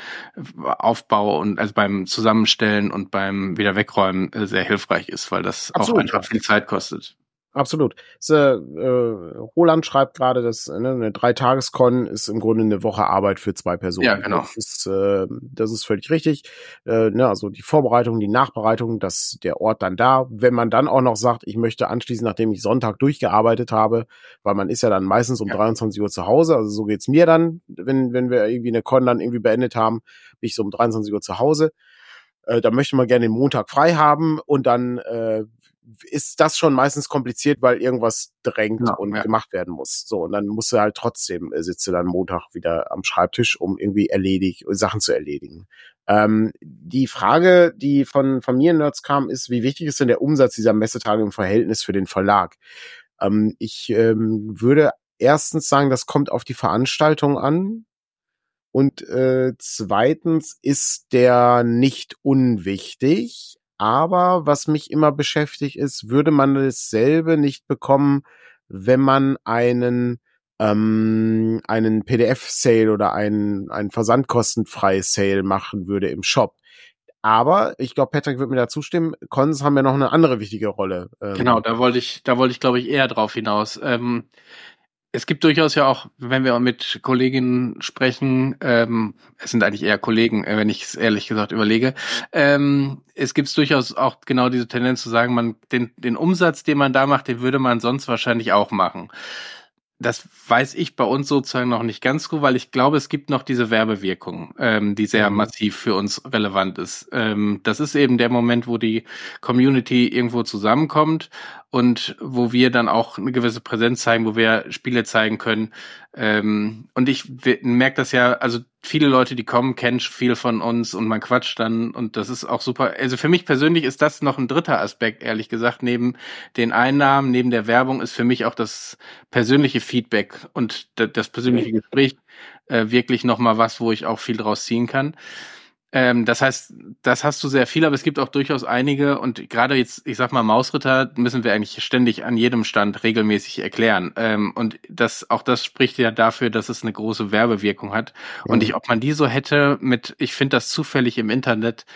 Aufbau und also beim Zusammenstellen und beim wieder wegräumen äh, sehr hilfreich ist, weil das Absolut. auch einfach viel Zeit kostet. Absolut. So, äh, Roland schreibt gerade, dass ne, eine Dreitageskon ist im Grunde eine Woche Arbeit für zwei Personen. Ja, genau. Das ist, äh, das ist völlig richtig. Äh, ne, also die Vorbereitung, die Nachbereitung, dass der Ort dann da. Wenn man dann auch noch sagt, ich möchte anschließend, nachdem ich Sonntag durchgearbeitet habe, weil man ist ja dann meistens um ja. 23 Uhr zu Hause. Also so geht's mir dann, wenn wenn wir irgendwie eine Con dann irgendwie beendet haben, bin ich so um 23 Uhr zu Hause. Äh, da möchte man gerne den Montag frei haben und dann äh, ist das schon meistens kompliziert, weil irgendwas drängt ja, und ja. gemacht werden muss. So, und dann musst du halt trotzdem, äh, sitze dann Montag wieder am Schreibtisch, um irgendwie erledigt, Sachen zu erledigen. Ähm, die Frage, die von Familiennerds kam, ist, wie wichtig ist denn der Umsatz dieser Messetage im Verhältnis für den Verlag? Ähm, ich ähm, würde erstens sagen, das kommt auf die Veranstaltung an. Und äh, zweitens ist der nicht unwichtig, aber was mich immer beschäftigt ist, würde man dasselbe nicht bekommen, wenn man einen ähm, einen PDF-Sale oder einen, einen versandkostenfrei Sale machen würde im Shop. Aber ich glaube, Patrick wird mir da zustimmen. Cons haben ja noch eine andere wichtige Rolle. Ähm, genau, da wollte ich, da wollte ich, glaube ich, eher drauf hinaus. Ähm, es gibt durchaus ja auch, wenn wir mit Kolleginnen sprechen, ähm, es sind eigentlich eher Kollegen, äh, wenn ich es ehrlich gesagt überlege, ähm, es gibt durchaus auch genau diese Tendenz zu sagen, man den, den Umsatz, den man da macht, den würde man sonst wahrscheinlich auch machen. Das weiß ich bei uns sozusagen noch nicht ganz gut, weil ich glaube, es gibt noch diese Werbewirkung, ähm, die sehr mhm. massiv für uns relevant ist. Ähm, das ist eben der Moment, wo die Community irgendwo zusammenkommt und wo wir dann auch eine gewisse Präsenz zeigen, wo wir Spiele zeigen können. Ähm, und ich merke das ja, also viele Leute, die kommen, kennen viel von uns und man quatscht dann und das ist auch super. Also für mich persönlich ist das noch ein dritter Aspekt, ehrlich gesagt. Neben den Einnahmen, neben der Werbung ist für mich auch das persönliche Feedback und das persönliche Gespräch äh, wirklich nochmal was, wo ich auch viel draus ziehen kann. Ähm, das heißt, das hast du sehr viel, aber es gibt auch durchaus einige und gerade jetzt, ich sag mal, Mausritter müssen wir eigentlich ständig an jedem Stand regelmäßig erklären. Ähm, und das, auch das spricht ja dafür, dass es eine große Werbewirkung hat. Mhm. Und ich, ob man die so hätte mit, ich finde das zufällig im Internet,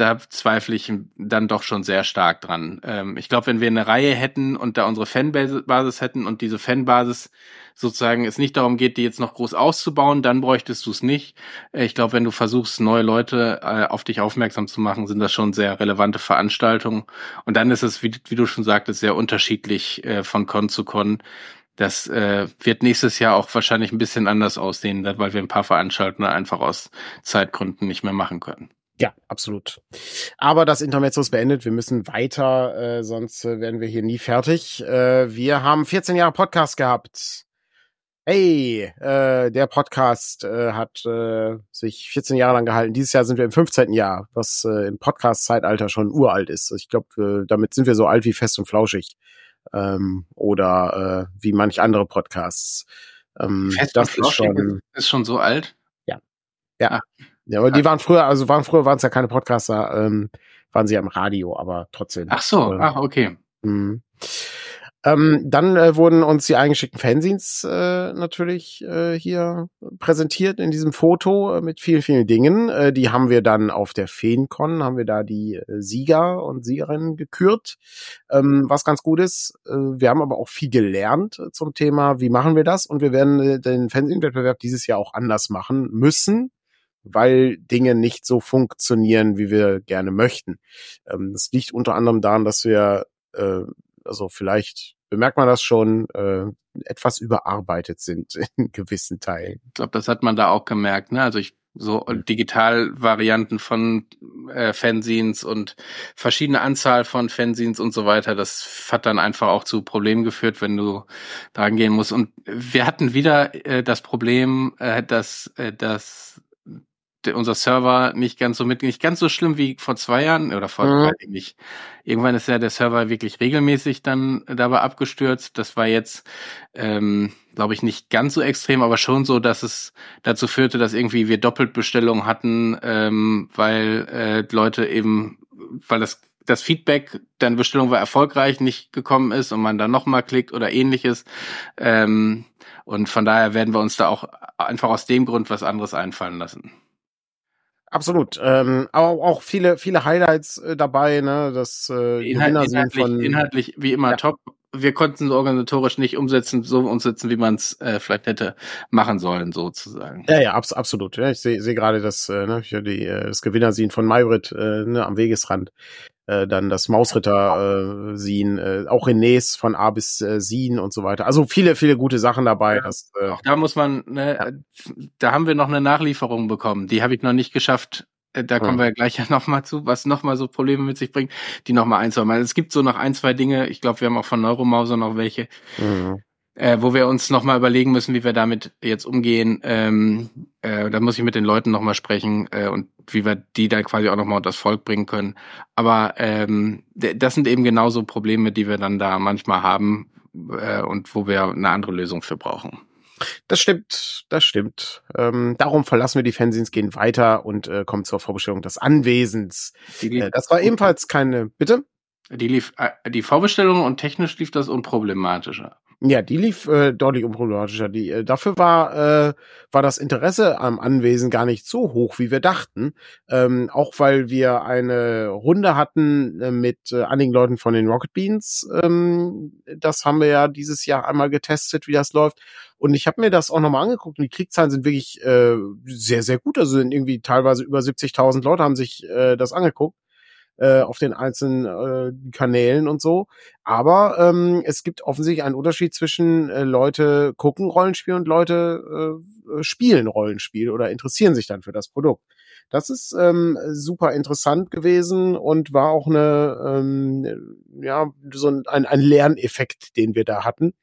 da zweifle ich dann doch schon sehr stark dran. Ähm, ich glaube, wenn wir eine Reihe hätten und da unsere Fanbasis hätten und diese Fanbasis sozusagen es nicht darum geht, die jetzt noch groß auszubauen, dann bräuchtest du es nicht. Äh, ich glaube, wenn du versuchst, neue Leute äh, auf dich aufmerksam zu machen, sind das schon sehr relevante Veranstaltungen. Und dann ist es, wie, wie du schon sagtest, sehr unterschiedlich äh, von Con zu Con. Das äh, wird nächstes Jahr auch wahrscheinlich ein bisschen anders aussehen, weil wir ein paar Veranstaltungen einfach aus Zeitgründen nicht mehr machen können. Ja, absolut. Aber das Intermezzo ist beendet. Wir müssen weiter, äh, sonst äh, werden wir hier nie fertig. Äh, wir haben 14 Jahre Podcast gehabt. Hey, äh, der Podcast äh, hat äh, sich 14 Jahre lang gehalten. Dieses Jahr sind wir im 15. Jahr, was äh, im Podcast-Zeitalter schon uralt ist. Ich glaube, äh, damit sind wir so alt wie fest und flauschig. Ähm, oder äh, wie manch andere Podcasts. Ähm, fest das und ist schon, ist schon so alt? Ja. Ja. Ah. Ja, aber die waren früher, also waren früher waren es ja keine Podcaster, ähm, waren sie am Radio, aber trotzdem. Ach so, äh, ach, okay. Mh. Ähm, dann äh, wurden uns die eingeschickten Fanzines äh, natürlich äh, hier präsentiert in diesem Foto äh, mit vielen, vielen Dingen. Äh, die haben wir dann auf der FeenCon, haben wir da die äh, Sieger und Siegerinnen gekürt, ähm, was ganz gut ist. Äh, wir haben aber auch viel gelernt äh, zum Thema, wie machen wir das? Und wir werden den Fanzine-Wettbewerb dieses Jahr auch anders machen müssen, weil Dinge nicht so funktionieren, wie wir gerne möchten. Ähm, das liegt unter anderem daran, dass wir äh, also vielleicht bemerkt man das schon, äh, etwas überarbeitet sind in gewissen Teilen. Ich glaube, das hat man da auch gemerkt. Ne? Also ich so Digitalvarianten von äh, Fanzines und verschiedene Anzahl von Fanzines und so weiter. Das hat dann einfach auch zu Problemen geführt, wenn du dran gehen musst. Und wir hatten wieder äh, das Problem, äh, dass, äh, dass unser Server nicht ganz so mit, nicht ganz so schlimm wie vor zwei Jahren oder vor, mhm. nicht. Irgendwann ist ja der Server wirklich regelmäßig dann dabei abgestürzt. Das war jetzt, ähm, glaube ich, nicht ganz so extrem, aber schon so, dass es dazu führte, dass irgendwie wir Doppeltbestellungen hatten, ähm, weil äh, Leute eben, weil das das Feedback, deine Bestellung war erfolgreich, nicht gekommen ist und man dann nochmal klickt oder ähnliches. Ähm, und von daher werden wir uns da auch einfach aus dem Grund was anderes einfallen lassen. Absolut. Ähm, aber auch viele, viele Highlights äh, dabei, ne? Das äh, Inhalt, inhaltlich, von, inhaltlich wie immer ja. top. Wir konnten es organisatorisch nicht umsetzen, so umsetzen, wie man es äh, vielleicht hätte machen sollen, sozusagen. Ja, ja, abs absolut. Ja, ich sehe seh gerade das, äh, ne, die, äh, das Gewinnersehen von Maybrit äh, ne, am Wegesrand äh, dann das Mausritter äh, Sien, äh, auch Renés von A bis äh, Sien und so weiter. Also viele, viele gute Sachen dabei. Ja, das, äh, auch da muss man, ne, da haben wir noch eine Nachlieferung bekommen. Die habe ich noch nicht geschafft. Äh, da kommen ja. wir gleich ja nochmal zu, was nochmal so Probleme mit sich bringt, die nochmal einzuräumen. Es gibt so noch ein, zwei Dinge, ich glaube, wir haben auch von Neuromauser noch welche, mhm äh, wo wir uns nochmal überlegen müssen, wie wir damit jetzt umgehen. Ähm, äh, da muss ich mit den Leuten nochmal sprechen äh, und wie wir die dann quasi auch nochmal unter das Volk bringen können. Aber ähm, das sind eben genauso Probleme, die wir dann da manchmal haben äh, und wo wir eine andere Lösung für brauchen. Das stimmt, das stimmt. Ähm, darum verlassen wir die Fanzines, gehen weiter und äh, kommen zur Vorbestellung des Anwesens. Äh, das war ebenfalls keine, bitte? Die lief, äh, die Vorbestellung und technisch lief das unproblematischer. Ja, die lief äh, deutlich unproblematischer. Die, äh, dafür war, äh, war das Interesse am Anwesen gar nicht so hoch, wie wir dachten. Ähm, auch weil wir eine Runde hatten äh, mit äh, einigen Leuten von den Rocket Beans. Ähm, das haben wir ja dieses Jahr einmal getestet, wie das läuft. Und ich habe mir das auch nochmal angeguckt und die Klickzahlen sind wirklich äh, sehr, sehr gut. Also sind irgendwie teilweise über 70.000 Leute haben sich äh, das angeguckt äh, auf den einzelnen äh, Kanälen und so. Aber ähm, es gibt offensichtlich einen Unterschied zwischen äh, Leute gucken Rollenspiel und Leute äh, spielen Rollenspiel oder interessieren sich dann für das Produkt. Das ist ähm, super interessant gewesen und war auch eine ähm, ja so ein, ein Lerneffekt, den wir da hatten,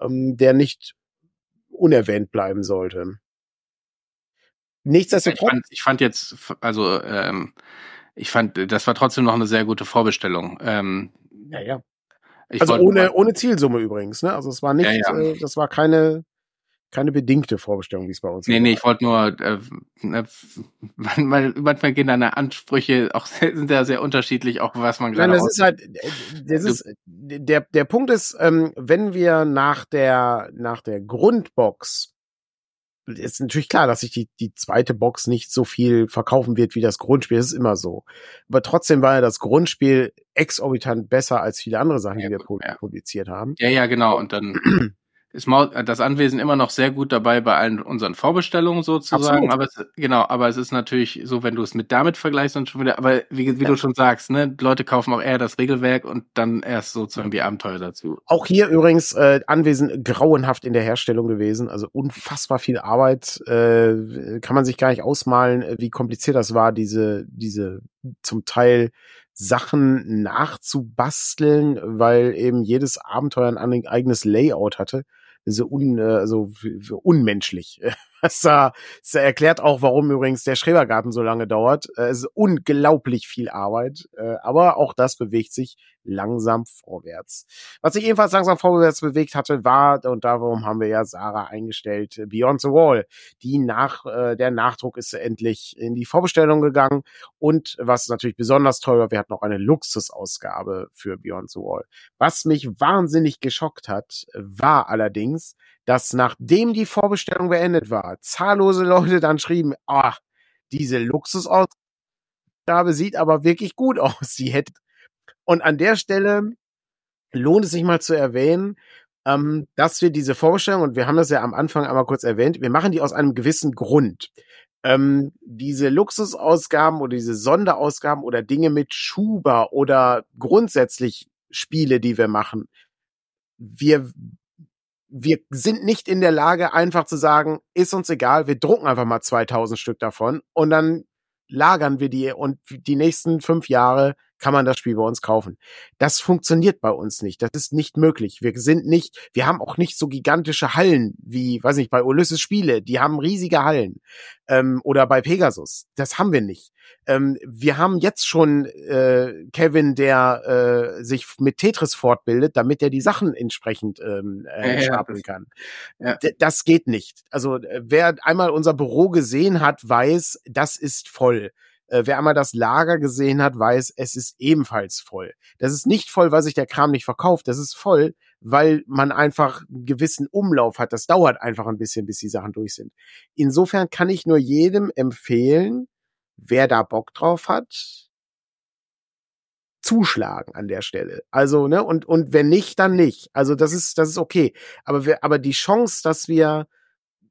ähm, der nicht unerwähnt bleiben sollte. Nichtsdestotrotz. Ich fand, ich fand jetzt, also ähm, ich fand, das war trotzdem noch eine sehr gute Vorbestellung. Ähm, ja, ja. also ohne, ohne Zielsumme übrigens, ne? Also es war nicht, ja, ja. Äh, das war keine, keine bedingte Vorbestellung, wie es bei uns Nee, nee, ich wollte nur, äh, ne, manchmal, manchmal gehen deine Ansprüche auch sind ja sehr unterschiedlich, auch was man gerade. Nein, das ist halt, äh, das ist, der, der Punkt ist, ähm, wenn wir nach der, nach der Grundbox ist natürlich klar, dass sich die, die zweite Box nicht so viel verkaufen wird wie das Grundspiel. Das ist immer so. Aber trotzdem war ja das Grundspiel exorbitant besser als viele andere Sachen, ja, die wir gut, ja. produziert haben. Ja, ja, genau. Und dann ist das Anwesen immer noch sehr gut dabei bei allen unseren Vorbestellungen sozusagen. Absolut. Aber es, genau, aber es ist natürlich so, wenn du es mit damit vergleichst, dann schon wieder, aber wie, wie ja. du schon sagst, ne, Leute kaufen auch eher das Regelwerk und dann erst sozusagen die Abenteuer dazu. Auch hier übrigens äh, Anwesen grauenhaft in der Herstellung gewesen, also unfassbar viel Arbeit, äh, kann man sich gar nicht ausmalen, äh, wie kompliziert das war, diese, diese zum Teil Sachen nachzubasteln, weil eben jedes Abenteuer ein eigenes Layout hatte so, un, äh, so unmenschlich. Das, das erklärt auch, warum übrigens der Schrebergarten so lange dauert. Äh, es ist unglaublich viel Arbeit, äh, aber auch das bewegt sich langsam vorwärts. Was sich ebenfalls langsam vorwärts bewegt hatte, war, und darum haben wir ja Sarah eingestellt, Beyond the Wall. Die nach, äh, der Nachdruck ist endlich in die Vorbestellung gegangen und was natürlich besonders toll war, wir hatten noch eine Luxusausgabe für Beyond the Wall. Was mich wahnsinnig geschockt hat, war allerdings, dass nachdem die Vorbestellung beendet war, zahllose Leute dann schrieben, ah, diese Luxusausgabe sieht aber wirklich gut aus. Die hätte und an der Stelle lohnt es sich mal zu erwähnen, ähm, dass wir diese Vorbestellung, und wir haben das ja am Anfang einmal kurz erwähnt, wir machen die aus einem gewissen Grund. Ähm, diese Luxusausgaben oder diese Sonderausgaben oder Dinge mit Schuber oder grundsätzlich Spiele, die wir machen, wir wir sind nicht in der Lage, einfach zu sagen, ist uns egal, wir drucken einfach mal 2000 Stück davon und dann lagern wir die und die nächsten fünf Jahre kann man das Spiel bei uns kaufen. Das funktioniert bei uns nicht. Das ist nicht möglich. Wir sind nicht, wir haben auch nicht so gigantische Hallen wie, weiß nicht, bei Ulysses Spiele. Die haben riesige Hallen. Ähm, oder bei Pegasus. Das haben wir nicht. Ähm, wir haben jetzt schon äh, Kevin, der äh, sich mit Tetris fortbildet, damit er die Sachen entsprechend ähm, äh, stapeln kann. Ja. Das geht nicht. Also wer einmal unser Büro gesehen hat, weiß, das ist voll. Äh, wer einmal das Lager gesehen hat, weiß, es ist ebenfalls voll. Das ist nicht voll, weil sich der Kram nicht verkauft. Das ist voll, weil man einfach einen gewissen Umlauf hat. Das dauert einfach ein bisschen, bis die Sachen durch sind. Insofern kann ich nur jedem empfehlen, wer da Bock drauf hat, zuschlagen an der Stelle. Also, ne, und, und wenn nicht, dann nicht. Also, das ist, das ist okay. Aber wir, aber die Chance, dass wir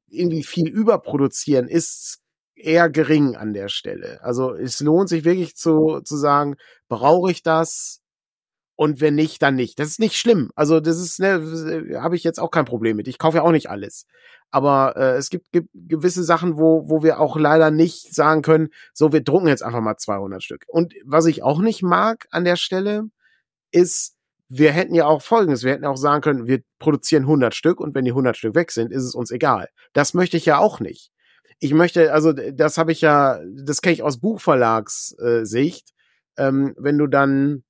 irgendwie viel überproduzieren, ist eher gering an der Stelle. Also es lohnt sich wirklich zu, zu sagen, brauche ich das? Und wenn nicht, dann nicht. Das ist nicht schlimm. Also das ist, ne, habe ich jetzt auch kein Problem mit. Ich kaufe ja auch nicht alles. Aber äh, es gibt, gibt gewisse Sachen, wo, wo wir auch leider nicht sagen können, so, wir drucken jetzt einfach mal 200 Stück. Und was ich auch nicht mag an der Stelle, ist, wir hätten ja auch Folgendes, wir hätten auch sagen können, wir produzieren 100 Stück und wenn die 100 Stück weg sind, ist es uns egal. Das möchte ich ja auch nicht ich möchte, also das habe ich ja, das kenne ich aus Buchverlagssicht, äh, ähm, wenn du dann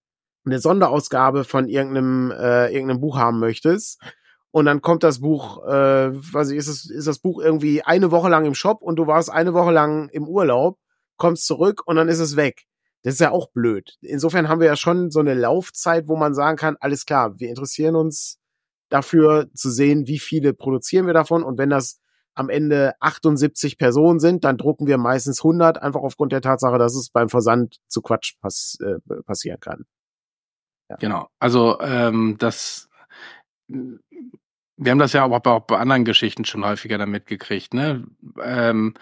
eine Sonderausgabe von irgendeinem, äh, irgendeinem Buch haben möchtest und dann kommt das Buch, äh, weiß ich, ist, es, ist das Buch irgendwie eine Woche lang im Shop und du warst eine Woche lang im Urlaub, kommst zurück und dann ist es weg. Das ist ja auch blöd. Insofern haben wir ja schon so eine Laufzeit, wo man sagen kann, alles klar, wir interessieren uns dafür zu sehen, wie viele produzieren wir davon und wenn das am Ende 78 Personen sind, dann drucken wir meistens 100, einfach aufgrund der Tatsache, dass es beim Versand zu Quatsch pass äh, passieren kann. Ja. Genau, also ähm, das wir haben das ja auch bei, anderen Geschichten schon häufiger damit gekriegt. Ne? Ähm,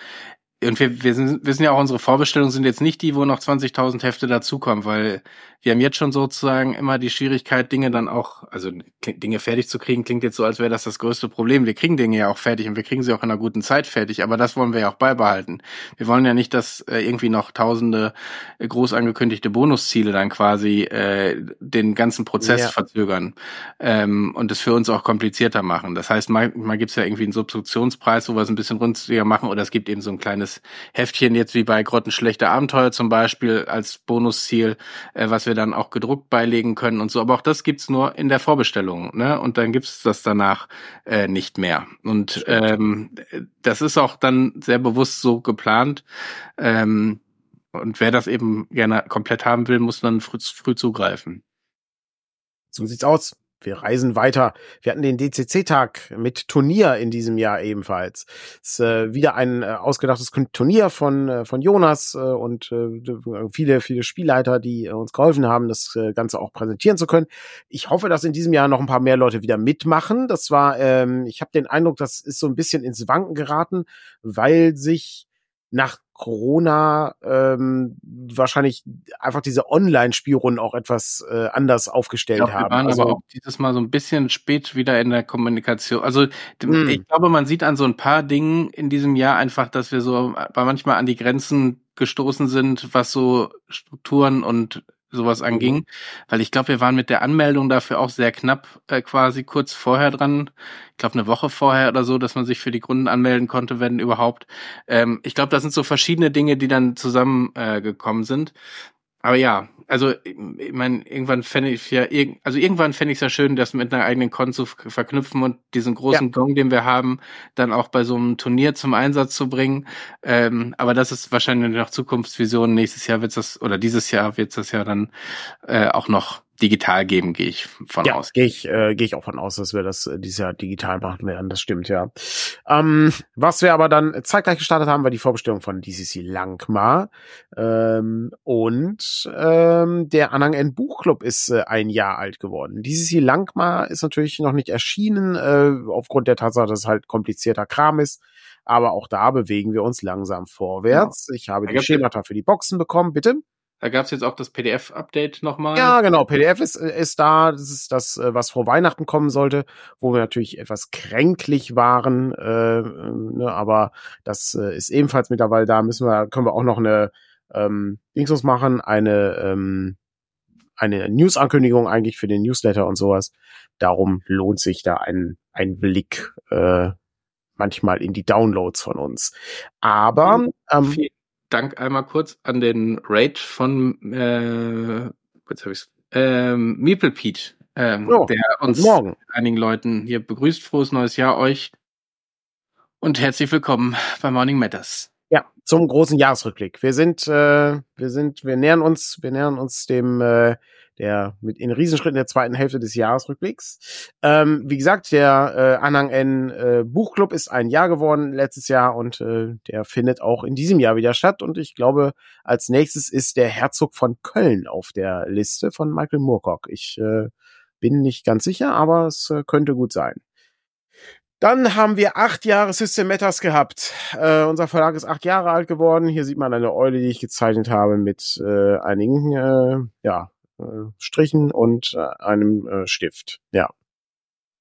und wir, wir sind, wissen ja auch, unsere Vorbestellungen sind jetzt nicht die, wo noch 20.000 Hefte dazukommen, weil wir haben jetzt schon sozusagen immer die Schwierigkeit, Dinge dann auch, also Dinge fertig zu kriegen, klingt jetzt so, als wäre das das größte Problem. Wir kriegen Dinge ja auch fertig und wir kriegen sie auch in einer guten Zeit fertig, aber das wollen wir ja auch beibehalten. Wir wollen ja nicht, dass äh, irgendwie noch tausende groß angekündigte Bonusziele dann quasi äh, den ganzen Prozess ja. verzögern ähm, und es für uns auch komplizierter machen. Das heißt, manchmal gibt es ja irgendwie einen Substitutionspreis, wo wir es ein bisschen runziger machen oder es gibt eben so ein kleines Heftchen jetzt wie bei Grottenschlechte Abenteuer zum Beispiel als Bonusziel, äh, was wir dann auch gedruckt beilegen können und so. Aber auch das gibt's nur in der Vorbestellung, ne? Und dann gibt's das danach äh, nicht mehr. Und ähm, das ist auch dann sehr bewusst so geplant. Ähm, und wer das eben gerne komplett haben will, muss dann früh, früh zugreifen. So sieht's aus wir reisen weiter. Wir hatten den DCC-Tag mit Turnier in diesem Jahr ebenfalls. Ist äh, wieder ein äh, ausgedachtes Turnier von, äh, von Jonas äh, und äh, viele, viele Spielleiter, die äh, uns geholfen haben, das äh, Ganze auch präsentieren zu können. Ich hoffe, dass in diesem Jahr noch ein paar mehr Leute wieder mitmachen. Das war, ähm, ich habe den Eindruck, das ist so ein bisschen ins Wanken geraten, weil sich nach Corona ähm, wahrscheinlich einfach diese Online-Spielrunden auch etwas äh, anders aufgestellt ja, haben. Wir waren also, aber auch dieses Mal so ein bisschen spät wieder in der Kommunikation. Also mh. ich glaube, man sieht an so ein paar Dingen in diesem Jahr einfach, dass wir so bei manchmal an die Grenzen gestoßen sind, was so Strukturen und sowas mhm. anging, weil ich glaube, wir waren mit der Anmeldung dafür auch sehr knapp äh, quasi kurz vorher dran. Ich glaube, eine Woche vorher oder so, dass man sich für die Gründen anmelden konnte, wenn überhaupt. Ähm, ich glaube, das sind so verschiedene Dinge, die dann zusammengekommen äh, sind. Aber ja, also ich meine, irgendwann fände ich ja, also irgendwann fände ich es ja schön, das mit einer eigenen Con zu verknüpfen und diesen großen ja. Gong, den wir haben, dann auch bei so einem Turnier zum Einsatz zu bringen. Ähm, aber das ist wahrscheinlich noch Zukunftsvision. Nächstes Jahr wird das oder dieses Jahr wird das ja dann äh, auch noch digital geben, gehe ich von ja, aus. Gehe ich, äh, gehe ich auch von aus, dass wir das äh, dieses Jahr digital machen werden. Das stimmt, ja. Ähm, was wir aber dann zeitgleich gestartet haben, war die Vorbestellung von DCC Langmar. Ähm, und ähm, der Anhang N Buchclub ist äh, ein Jahr alt geworden. DCC Langmar ist natürlich noch nicht erschienen, äh, aufgrund der Tatsache, dass es halt komplizierter Kram ist. Aber auch da bewegen wir uns langsam vorwärts. Genau. Ich habe die Schemata für die Boxen bekommen, bitte. Da gab es jetzt auch das PDF-Update nochmal. Ja, genau. PDF ist, ist da. Das ist das, äh, was vor Weihnachten kommen sollte, wo wir natürlich etwas kränklich waren. Äh, ne, aber das äh, ist ebenfalls mittlerweile da. Müssen wir, können wir auch noch eine ähm, Dingsus machen, eine ähm, eine News-Ankündigung eigentlich für den Newsletter und sowas. Darum lohnt sich da ein, ein Blick äh, manchmal in die Downloads von uns. Aber ähm, Dank einmal kurz an den Raid von äh, kurz hab ich's, ähm, Meeple Pete, ähm, oh, der uns morgen. einigen Leuten hier begrüßt. Frohes neues Jahr euch und herzlich willkommen bei Morning Matters. Ja, zum großen Jahresrückblick. Wir sind, äh, wir sind, wir nähern uns, wir nähern uns dem äh, der mit in Riesenschritten der zweiten Hälfte des Jahresrückblicks. Ähm, wie gesagt, der äh, Anhang N äh, Buchclub ist ein Jahr geworden letztes Jahr und äh, der findet auch in diesem Jahr wieder statt. Und ich glaube, als nächstes ist der Herzog von Köln auf der Liste von Michael Moorcock. Ich äh, bin nicht ganz sicher, aber es äh, könnte gut sein. Dann haben wir acht Jahre System Matters gehabt. Äh, unser Verlag ist acht Jahre alt geworden. Hier sieht man eine Eule, die ich gezeichnet habe mit äh, einigen äh, ja, Strichen und äh, einem äh, Stift. Ja.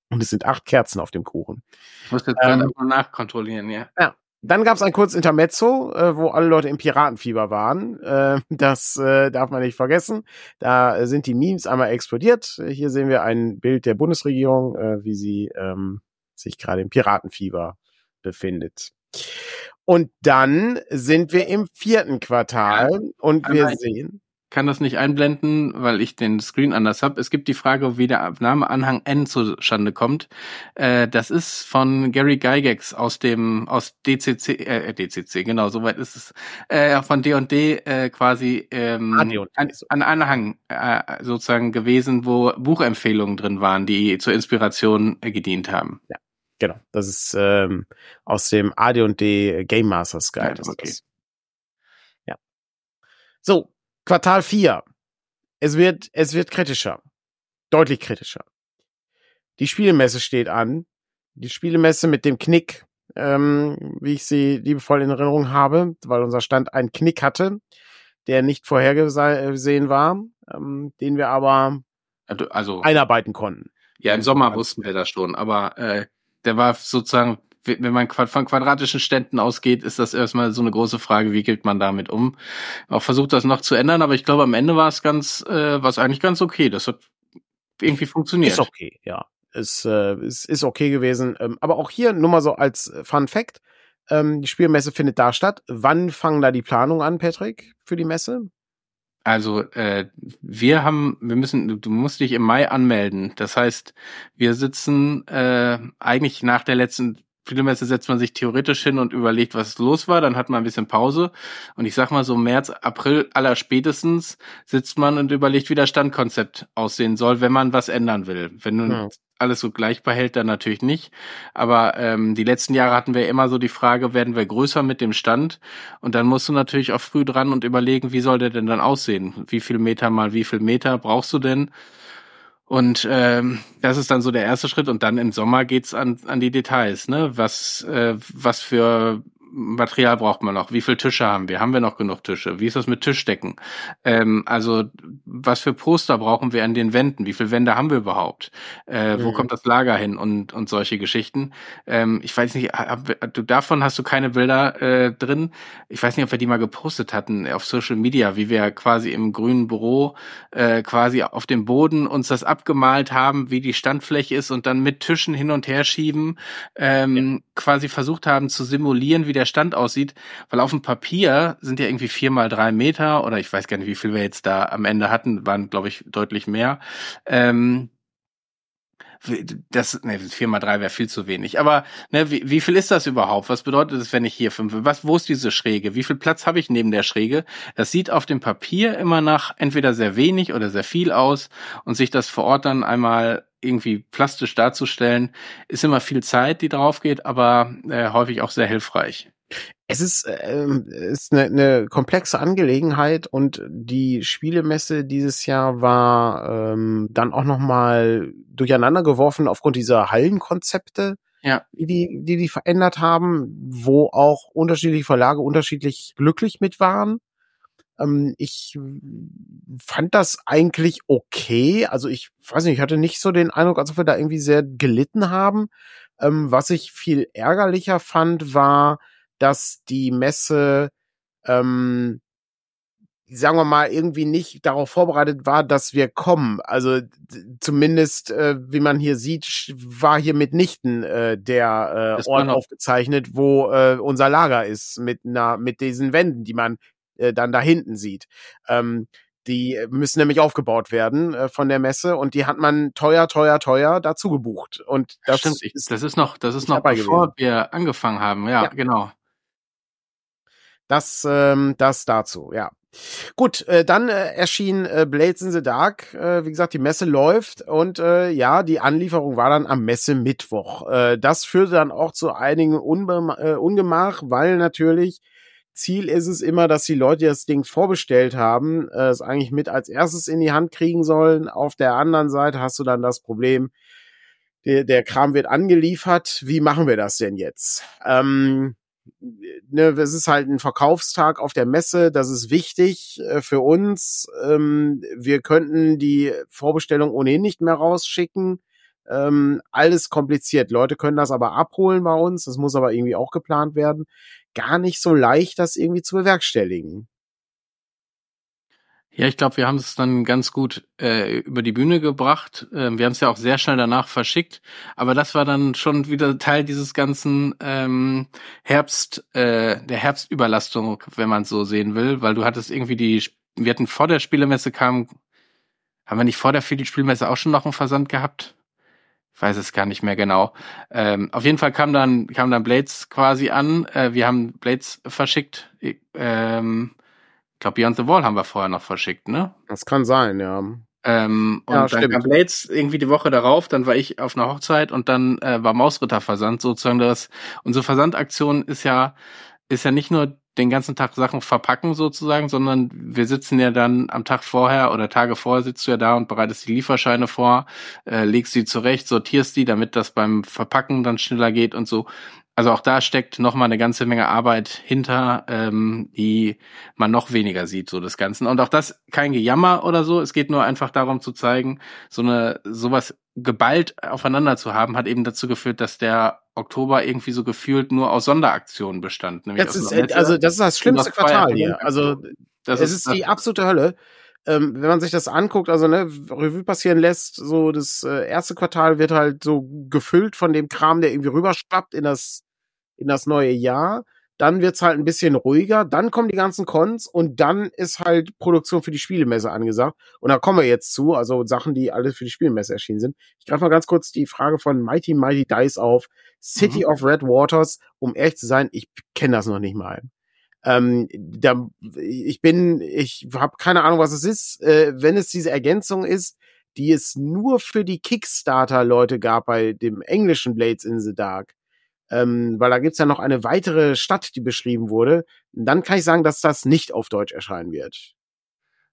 Und es sind acht Kerzen auf dem Kuchen. Ich muss jetzt ähm, gerade mal nachkontrollieren, ja. Ja. Dann gab es ein kurzes Intermezzo, äh, wo alle Leute im Piratenfieber waren. Äh, das äh, darf man nicht vergessen. Da sind die Memes einmal explodiert. Hier sehen wir ein Bild der Bundesregierung, äh, wie sie ähm, sich gerade im Piratenfieber befindet. Und dann sind wir im vierten Quartal ja, und wir sehen kann das nicht einblenden, weil ich den Screen anders habe. Es gibt die Frage, wie der Name Anhang N zustande kommt. Äh, das ist von Gary Gygax aus dem aus DCC, äh, DCC, genau, soweit ist es, äh, von D&D äh, quasi ähm, an, an Anhang äh, sozusagen gewesen, wo Buchempfehlungen drin waren, die zur Inspiration äh, gedient haben. Ja, genau. Das ist ähm, aus dem AD&D Game Masters Guide. Ja, okay. Ja. So, Quartal 4. Es wird, es wird kritischer. Deutlich kritischer. Die Spielemesse steht an. Die Spielemesse mit dem Knick, ähm, wie ich sie liebevoll in Erinnerung habe, weil unser Stand einen Knick hatte, der nicht vorhergesehen war, ähm, den wir aber also einarbeiten konnten. Ja, im Sommer wussten wir das schon, aber äh, der war sozusagen wenn man von quadratischen Ständen ausgeht, ist das erstmal so eine große Frage, wie geht man damit um? Auch versucht das noch zu ändern, aber ich glaube, am Ende war es ganz, äh, war es eigentlich ganz okay. Das hat irgendwie funktioniert. Ist okay, ja. Ist, äh, ist, ist okay gewesen. Ähm, aber auch hier nur mal so als Fun Fact. Ähm, die Spielmesse findet da statt. Wann fangen da die Planungen an, Patrick, für die Messe? Also äh, wir haben, wir müssen, du musst dich im Mai anmelden. Das heißt, wir sitzen äh, eigentlich nach der letzten Spielemesse setzt man sich theoretisch hin und überlegt, was los war, dann hat man ein bisschen Pause und ich sag mal so März, April aller spätestens sitzt man und überlegt, wie das Standkonzept aussehen soll, wenn man was ändern will. Wenn nun ja. alles so gleich behält, dann natürlich nicht. Aber ähm, die letzten Jahre hatten wir immer so die Frage, werden wir größer mit dem Stand? Und dann musst du natürlich auch früh dran und überlegen, wie soll der denn dann aussehen? Wie viel Meter mal wie viel Meter brauchst du denn? Und ähm, das ist dann so der erste Schritt und dann im Sommer geht's an, an die Details, ne? Was, äh, was für Material braucht man noch? Wie viele Tische haben wir? Haben wir noch genug Tische? Wie ist das mit Tischdecken? Ähm, also was für Poster brauchen wir an den Wänden? Wie viele Wände haben wir überhaupt? Äh, mhm. Wo kommt das Lager hin und, und solche Geschichten? Ähm, ich weiß nicht, hab, du davon hast du keine Bilder äh, drin. Ich weiß nicht, ob wir die mal gepostet hatten auf Social Media, wie wir quasi im grünen Büro äh, quasi auf dem Boden uns das abgemalt haben, wie die Standfläche ist und dann mit Tischen hin und her schieben, ähm, ja. quasi versucht haben zu simulieren, wie der Stand aussieht, weil auf dem Papier sind ja irgendwie vier mal drei Meter oder ich weiß gar nicht, wie viel wir jetzt da am Ende hatten, waren glaube ich deutlich mehr. Ähm, das, ne, vier mal drei wäre viel zu wenig. Aber ne, wie, wie viel ist das überhaupt? Was bedeutet es, wenn ich hier fünf? Was, wo ist diese Schräge? Wie viel Platz habe ich neben der Schräge? Das sieht auf dem Papier immer nach entweder sehr wenig oder sehr viel aus und sich das vor Ort dann einmal irgendwie plastisch darzustellen, ist immer viel Zeit, die drauf geht, aber äh, häufig auch sehr hilfreich. Es ist, ähm, ist eine, eine komplexe Angelegenheit und die Spielemesse dieses Jahr war ähm, dann auch noch mal durcheinander geworfen aufgrund dieser Hallenkonzepte, ja. die, die die die verändert haben, wo auch unterschiedliche Verlage unterschiedlich glücklich mit waren. Ähm, ich fand das eigentlich okay. Also ich weiß nicht, ich hatte nicht so den Eindruck, als ob wir da irgendwie sehr gelitten haben. Ähm, was ich viel ärgerlicher fand, war dass die Messe, ähm, sagen wir mal, irgendwie nicht darauf vorbereitet war, dass wir kommen. Also zumindest, äh, wie man hier sieht, war hier mitnichten äh, der äh, Ort aufgezeichnet, wo äh, unser Lager ist, mit einer, mit diesen Wänden, die man äh, dann da hinten sieht. Ähm, die müssen nämlich aufgebaut werden äh, von der Messe und die hat man teuer, teuer, teuer dazu gebucht. Und das Stimmt, ist, das ist noch, das ist noch bevor gewesen. wir angefangen haben. Ja, ja, genau. Das, ähm, das dazu, ja. Gut, äh, dann äh, erschien äh, Blades in the Dark. Äh, wie gesagt, die Messe läuft und äh, ja, die Anlieferung war dann am Messe-Mittwoch. Äh, das führte dann auch zu einigen Unbe äh, Ungemach, weil natürlich Ziel ist es immer, dass die Leute, das Ding vorbestellt haben, äh, es eigentlich mit als erstes in die Hand kriegen sollen. Auf der anderen Seite hast du dann das Problem, der, der Kram wird angeliefert. Wie machen wir das denn jetzt? Ähm, ne, es ist halt ein Verkaufstag auf der Messe, das ist wichtig äh, für uns. Ähm, wir könnten die Vorbestellung ohnehin nicht mehr rausschicken. Ähm, alles kompliziert. Leute können das aber abholen bei uns. Das muss aber irgendwie auch geplant werden. Gar nicht so leicht, das irgendwie zu bewerkstelligen. Ja, ich glaube, wir haben es dann ganz gut äh, über die Bühne gebracht. Äh, wir haben es ja auch sehr schnell danach verschickt, aber das war dann schon wieder Teil dieses ganzen ähm, Herbst, äh, der Herbstüberlastung, wenn man es so sehen will, weil du hattest irgendwie die, wir hatten vor der Spielemesse kam, haben wir nicht vor der Spielmesse auch schon noch einen Versand gehabt? Ich weiß es gar nicht mehr genau. Ähm, auf jeden Fall kam dann kam dann Blades quasi an. Äh, wir haben Blades verschickt. Ähm, ich glaube, Beyond the Wall haben wir vorher noch verschickt, ne? Das kann sein, ja. Ähm, und ja, dann stimmt. kam Blades irgendwie die Woche darauf, dann war ich auf einer Hochzeit und dann äh, war Mausritter Versand sozusagen das. Unsere Versandaktion ist ja, ist ja nicht nur den ganzen Tag Sachen verpacken sozusagen, sondern wir sitzen ja dann am Tag vorher oder Tage vorher sitzt du ja da und bereitest die Lieferscheine vor, äh, legst sie zurecht, sortierst die, damit das beim Verpacken dann schneller geht und so also auch da steckt noch mal eine ganze Menge Arbeit hinter, ähm, die man noch weniger sieht, so das Ganze. Und auch das kein Gejammer oder so. Es geht nur einfach darum zu zeigen, so eine sowas geballt aufeinander zu haben, hat eben dazu geführt, dass der Oktober irgendwie so gefühlt nur aus Sonderaktionen bestand. Nämlich das ist, also das ist das schlimmste Quartal hier. Also das es ist, ist die absolute Hölle. Ähm, wenn man sich das anguckt, also ne, Revue passieren lässt, so das äh, erste Quartal wird halt so gefüllt von dem Kram, der irgendwie rüberschwappt in das in das neue Jahr. Dann wird's halt ein bisschen ruhiger. Dann kommen die ganzen Cons und dann ist halt Produktion für die Spielemesse angesagt. Und da kommen wir jetzt zu, also Sachen, die alles für die Spielemesse erschienen sind. Ich greife mal ganz kurz die Frage von Mighty Mighty Dice auf. City mhm. of Red Waters, um ehrlich zu sein, ich kenne das noch nicht mal. Ähm, da, ich bin, ich habe keine Ahnung, was es ist. Äh, wenn es diese Ergänzung ist, die es nur für die Kickstarter-Leute gab bei dem englischen Blades in the Dark, ähm, weil da gibt's ja noch eine weitere Stadt, die beschrieben wurde, dann kann ich sagen, dass das nicht auf Deutsch erscheinen wird.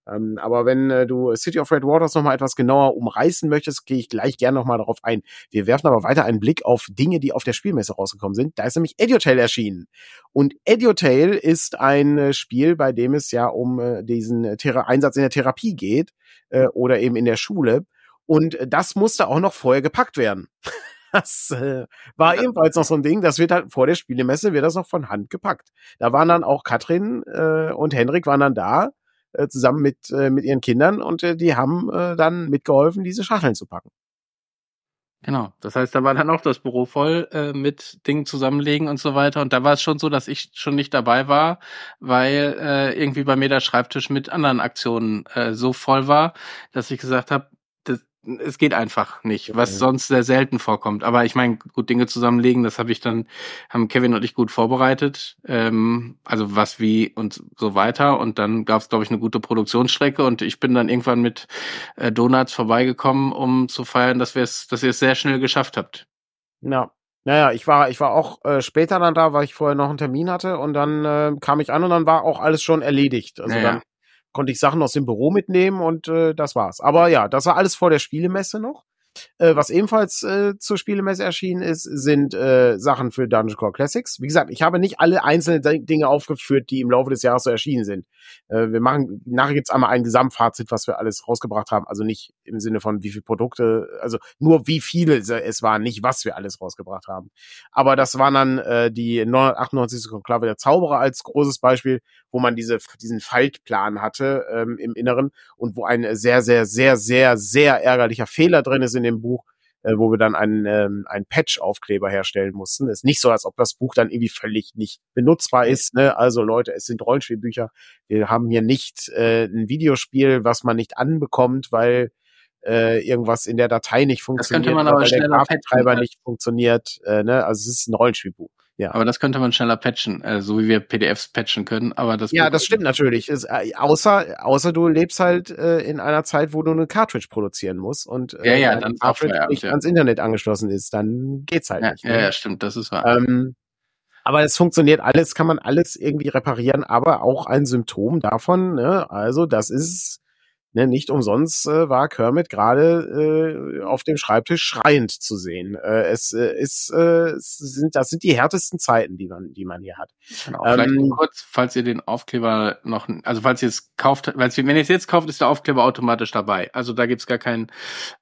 Ähm, aber wenn äh, du City of Red Waters nochmal etwas genauer umreißen möchtest, gehe ich gleich gerne nochmal darauf ein. Wir werfen aber weiter einen Blick auf Dinge, die auf der Spielmesse rausgekommen sind. Da ist nämlich Ediotail erschienen. Und Ediotail ist ein äh, Spiel, bei dem es ja um äh, diesen Thera Einsatz in der Therapie geht äh, oder eben in der Schule. Und äh, das musste auch noch vorher gepackt werden. Das äh, war ebenfalls noch so ein Ding, das wird halt vor der Spielemesse, wird das noch von Hand gepackt. Da waren dann auch Katrin äh, und Henrik waren dann da, äh, zusammen mit, äh, mit ihren Kindern und äh, die haben äh, dann mitgeholfen, diese Schachteln zu packen. Genau, das heißt, da war dann auch das Büro voll äh, mit Dingen zusammenlegen und so weiter. Und da war es schon so, dass ich schon nicht dabei war, weil äh, irgendwie bei mir der Schreibtisch mit anderen Aktionen äh, so voll war, dass ich gesagt habe, es geht einfach nicht, was sonst sehr selten vorkommt. Aber ich meine, gut Dinge zusammenlegen, das habe ich dann, haben Kevin und ich gut vorbereitet. Ähm, also was wie und so weiter. Und dann gab es, glaube ich, eine gute Produktionsstrecke und ich bin dann irgendwann mit äh, Donuts vorbeigekommen, um zu feiern, dass wir es, dass ihr es sehr schnell geschafft habt. Ja. Naja, ich war, ich war auch äh, später dann da, weil ich vorher noch einen Termin hatte und dann äh, kam ich an und dann war auch alles schon erledigt. Also naja. dann konnte ich Sachen aus dem Büro mitnehmen und äh, das war's. Aber ja, das war alles vor der Spielemesse noch. Äh, was ebenfalls äh, zur Spielemesse erschienen ist, sind äh, Sachen für Dungeon Core Classics. Wie gesagt, ich habe nicht alle einzelnen Dinge aufgeführt, die im Laufe des Jahres so erschienen sind. Äh, wir machen, nachher gibt's einmal ein Gesamtfazit, was wir alles rausgebracht haben. Also nicht im Sinne von wie viele Produkte, also nur wie viele es waren, nicht was wir alles rausgebracht haben. Aber das waren dann äh, die 998. Konklave der Zauberer als großes Beispiel, wo man diese, diesen Faltplan hatte ähm, im Inneren und wo ein sehr, sehr, sehr, sehr, sehr ärgerlicher Fehler drin ist in dem Buch, äh, wo wir dann einen, ähm, einen Patch-Aufkleber herstellen mussten. ist nicht so, als ob das Buch dann irgendwie völlig nicht benutzbar ist. Ne? Also Leute, es sind Rollenspielbücher. Wir haben hier nicht äh, ein Videospiel, was man nicht anbekommt, weil äh, irgendwas in der Datei nicht funktioniert, das könnte man aber weil der Grafiktreiber nicht funktioniert. Äh, ne? Also es ist ein Rollenspielbuch. Ja. Aber das könnte man schneller patchen, äh, so wie wir PDFs patchen können. Aber das ja, das stimmt natürlich. Ist, äh, außer außer du lebst halt äh, in einer Zeit, wo du eine Cartridge produzieren musst und äh, ja, ja, dann Cartridge nicht ja. ans Internet angeschlossen ist, dann geht's halt ja, nicht. Ne? Ja, ja, stimmt, das ist wahr. Ähm, aber es funktioniert alles, kann man alles irgendwie reparieren, aber auch ein Symptom davon. Ne? Also das ist Ne, nicht umsonst äh, war Kermit gerade äh, auf dem Schreibtisch schreiend zu sehen. Äh, es äh, ist, äh, es sind, das sind die härtesten Zeiten, die man, die man hier hat. Genau, ähm, vielleicht kurz, falls ihr den Aufkleber noch, also falls ihr es kauft, weil wenn ihr es jetzt kauft, ist der Aufkleber automatisch dabei. Also da gibt's gar keinen.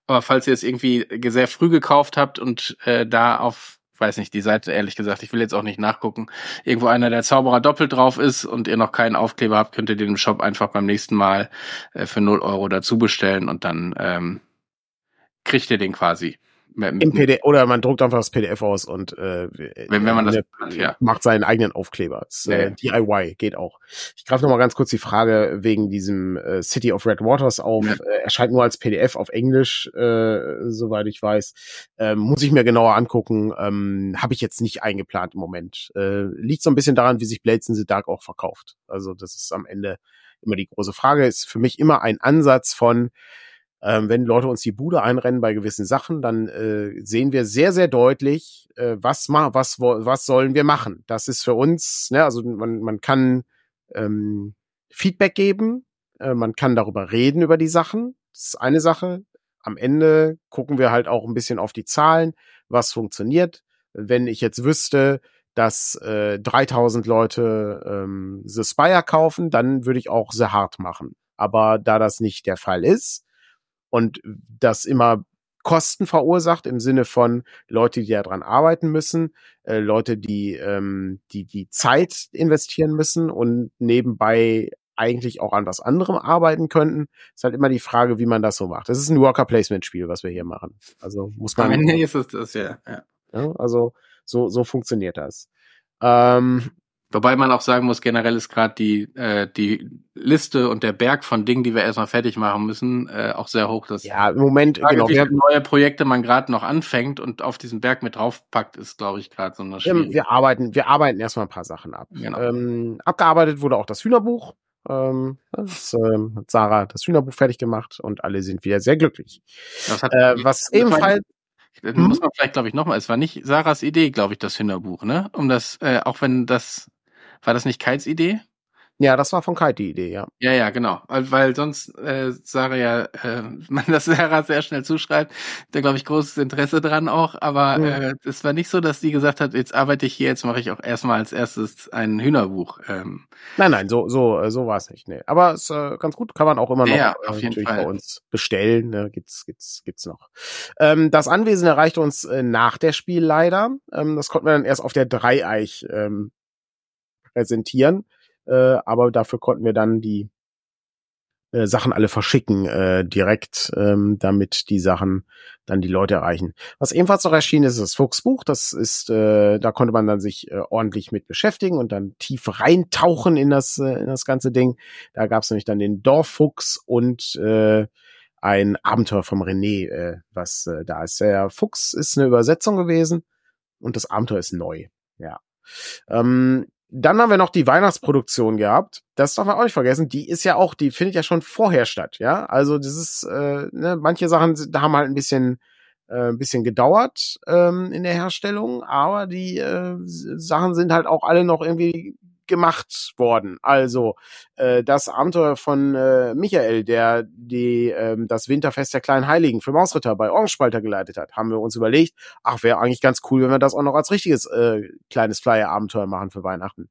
Aber falls ihr es irgendwie sehr früh gekauft habt und äh, da auf weiß nicht, die Seite ehrlich gesagt, ich will jetzt auch nicht nachgucken, irgendwo einer der Zauberer doppelt drauf ist und ihr noch keinen Aufkleber habt, könnt ihr den im Shop einfach beim nächsten Mal äh, für 0 Euro dazu bestellen und dann ähm, kriegt ihr den quasi. Im PDF, oder man druckt einfach das PDF aus und äh, wenn, wenn man das hat, ja. macht seinen eigenen Aufkleber. Das, ja, äh, DIY geht auch. Ich greife noch mal ganz kurz die Frage wegen diesem äh, City of Red Waters auf. Ja. Äh, erscheint nur als PDF auf Englisch, äh, soweit ich weiß. Ähm, muss ich mir genauer angucken. Ähm, Habe ich jetzt nicht eingeplant im Moment. Äh, liegt so ein bisschen daran, wie sich Blades in the Dark auch verkauft. Also das ist am Ende immer die große Frage. Ist für mich immer ein Ansatz von ähm, wenn Leute uns die Bude einrennen bei gewissen Sachen, dann äh, sehen wir sehr, sehr deutlich, äh, was, ma was, was sollen wir machen. Das ist für uns, ne, also man, man kann ähm, Feedback geben, äh, man kann darüber reden, über die Sachen. Das ist eine Sache. Am Ende gucken wir halt auch ein bisschen auf die Zahlen, was funktioniert. Wenn ich jetzt wüsste, dass äh, 3000 Leute ähm, The Spire kaufen, dann würde ich auch The Hard machen. Aber da das nicht der Fall ist, und das immer Kosten verursacht im Sinne von Leute, die daran arbeiten müssen, äh, Leute, die ähm, die die Zeit investieren müssen und nebenbei eigentlich auch an was anderem arbeiten könnten. Ist halt immer die Frage, wie man das so macht. Das ist ein Worker Placement Spiel, was wir hier machen. Also muss man. Am Ende ist es das ja. ja. ja also so so funktioniert das. Ähm, Wobei man auch sagen muss, generell ist gerade die, äh, die Liste und der Berg von Dingen, die wir erstmal fertig machen müssen, äh, auch sehr hoch. Das ja, im Moment, Frage, genau. Wie viele neue Projekte man gerade noch anfängt und auf diesen Berg mit draufpackt, ist, glaube ich, gerade so eine Schwierigkeit. Wir arbeiten, wir arbeiten erstmal ein paar Sachen ab. Genau. Ähm, abgearbeitet wurde auch das Hühnerbuch. Ähm, das ähm, hat Sarah das Hühnerbuch fertig gemacht und alle sind wieder sehr glücklich. Das hat, äh, was ebenfalls das hm? muss man vielleicht, glaube ich, nochmal, es war nicht Sarahs Idee, glaube ich, das Hühnerbuch, ne? Um das, äh, auch wenn das war das nicht Kites Idee? Ja, das war von Kite die Idee, ja. Ja, ja, genau. Weil, sonst äh, Sarah ja, äh, man das Sarah sehr schnell zuschreibt, da glaube ich großes Interesse dran auch, aber mhm. äh, es war nicht so, dass die gesagt hat, jetzt arbeite ich hier, jetzt mache ich auch erstmal als erstes ein Hühnerbuch. Ähm. Nein, nein, so so äh, so war es nicht. Nee. Aber es äh, ganz gut, kann man auch immer noch ja, auf äh, jeden natürlich Fall. bei uns bestellen. Ne? Gibt's gibt's gibt's noch. Ähm, das Anwesen erreichte uns äh, nach der Spiel leider. Ähm, das konnten wir dann erst auf der Dreieich ähm, präsentieren äh, aber dafür konnten wir dann die äh, Sachen alle verschicken äh, direkt, ähm, damit die Sachen dann die Leute erreichen. Was ebenfalls noch erschienen ist, ist das Fuchsbuch. Das ist, äh, da konnte man dann sich äh, ordentlich mit beschäftigen und dann tief reintauchen in das äh, in das ganze Ding. Da gab es nämlich dann den Dorffuchs und äh, ein Abenteuer vom René, äh, was äh, da ist. Der Fuchs ist eine Übersetzung gewesen und das Abenteuer ist neu. Ja. Ähm, dann haben wir noch die Weihnachtsproduktion gehabt. Das darf man auch nicht vergessen. Die ist ja auch, die findet ja schon vorher statt, ja. Also das ist, äh, ne, manche Sachen da haben halt ein bisschen, äh, ein bisschen gedauert ähm, in der Herstellung, aber die äh, Sachen sind halt auch alle noch irgendwie gemacht worden. Also äh, das Abenteuer von äh, Michael, der die ähm, das Winterfest der kleinen Heiligen für Mausritter bei Orgenspalter geleitet hat, haben wir uns überlegt, ach, wäre eigentlich ganz cool, wenn wir das auch noch als richtiges äh, kleines Flyer-Abenteuer machen für Weihnachten.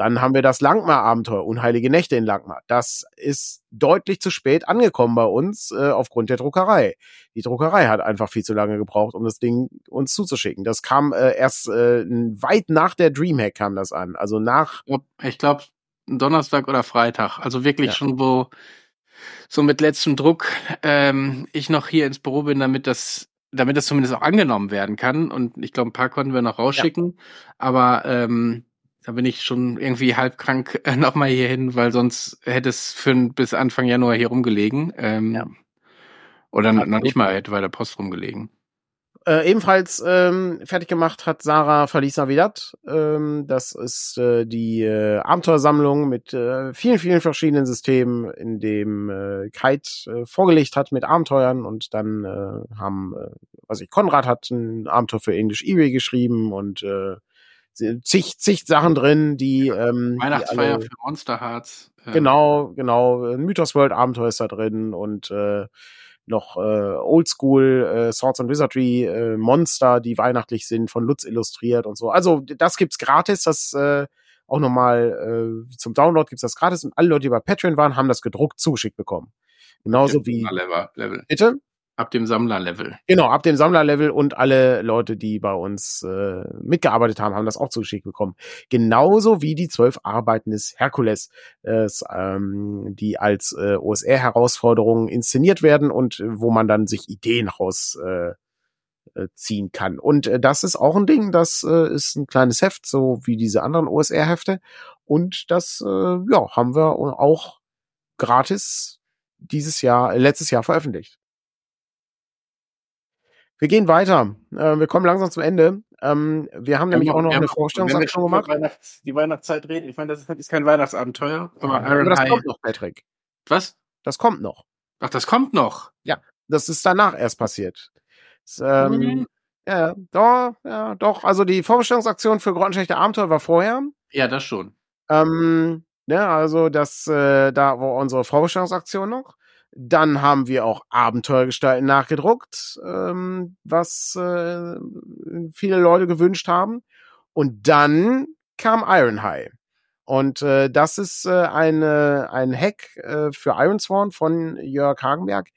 Dann haben wir das Langmar-Abenteuer, Unheilige Nächte in Langmar. Das ist deutlich zu spät angekommen bei uns äh, aufgrund der Druckerei. Die Druckerei hat einfach viel zu lange gebraucht, um das Ding uns zuzuschicken. Das kam äh, erst äh, weit nach der Dreamhack kam das an. Also nach. Ich glaube, Donnerstag oder Freitag. Also wirklich Ja. schon, wo so mit letztem Druck ähm, ich noch hier ins Büro bin, damit das damit das zumindest auch angenommen werden kann. Und ich glaube, ein paar konnten wir noch rausschicken. Aber ähm, da bin ich schon irgendwie halb krank äh, nochmal hier hin, weil sonst hätte es für ein- bis Anfang Januar hier rumgelegen. Ähm, Ja. Oder noch Absolut. nicht mal hätte bei der Post rumgelegen. Äh, ebenfalls ähm, fertig gemacht hat Sarah Feliz Navidad. Ähm, das ist äh, die äh, Abenteuersammlung mit äh, vielen, vielen verschiedenen Systemen, in dem äh, Kite äh, vorgelegt hat mit Abenteuern und dann äh, haben, äh, was ich, Konrad hat ein Abenteuer für English eBay geschrieben und äh, zig, zig Sachen drin, die ähm, die Weihnachtsfeier alle- für Monster Hearts. ähm, Genau, genau. Ein Mythos World Abenteuer ist da drin und äh, noch äh, Oldschool äh, Swords and Wizardry äh, Monster, die weihnachtlich sind, von Lutz illustriert und so. Also das gibt's gratis, das äh, auch nochmal äh, zum Download gibt's das gratis und alle Leute, die bei Patreon waren, haben das gedruckt zugeschickt bekommen. Genauso wie Level. bitte. Ab dem Sammlerlevel. Genau, ab dem Sammlerlevel und alle Leute, die bei uns äh, mitgearbeitet haben, haben das auch zugeschickt bekommen. Genauso wie die zwölf Arbeiten des Herkules, äh, ähm, die als äh, OSR-Herausforderungen inszeniert werden und äh, wo man dann sich Ideen raus äh, äh, ziehen kann. Und äh, das ist auch ein Ding, das äh, ist ein kleines Heft, so wie diese anderen OSR-Hefte. Und das, äh, ja, haben wir auch gratis dieses Jahr, äh, letztes Jahr veröffentlicht. Wir gehen weiter. Äh, wir kommen langsam zum Ende. Ähm, wir haben nämlich auch noch eine Vorstellungsaktion gemacht. Weihnachts, die Weihnachtszeit reden. Ich meine, das ist kein Weihnachtsabenteuer, aber Aber Iron das High. kommt noch, Patrick. Was? Das kommt noch. Ach, das kommt noch. Das ist danach erst passiert. Das, ähm, Mhm. Ja, doch, ja, doch. Also die Vorbestellungsaktion für Grottenschlechte Abenteuer war vorher. Ja, das schon. Ähm, ne, also das, äh, da war unsere Vorbestellungsaktion noch. Dann haben wir auch Abenteuergestalten nachgedruckt, ähm, was äh, viele Leute gewünscht haben. Und dann kam Ironhide. Und äh, das ist äh, eine, ein Hack äh, für Ironsworn von Jörg Hagenberg,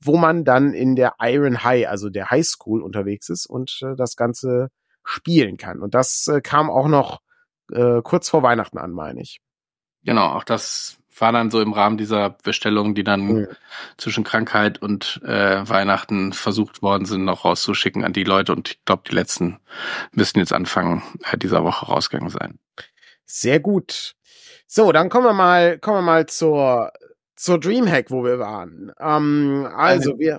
wo man dann in der Iron High, also der High School unterwegs ist und äh, das Ganze spielen kann. Und das äh, kam auch noch äh, kurz vor Weihnachten an, meine ich. Genau, auch das war dann so im Rahmen dieser Bestellungen, die dann Mhm. zwischen Krankheit und äh, Weihnachten versucht worden sind, noch rauszuschicken an die Leute. Und ich glaube, die letzten müssten jetzt Anfang äh, dieser Woche rausgegangen sein. Sehr gut. So, dann kommen wir mal, kommen wir mal zur zur Dreamhack, wo wir waren. Ähm, also wir,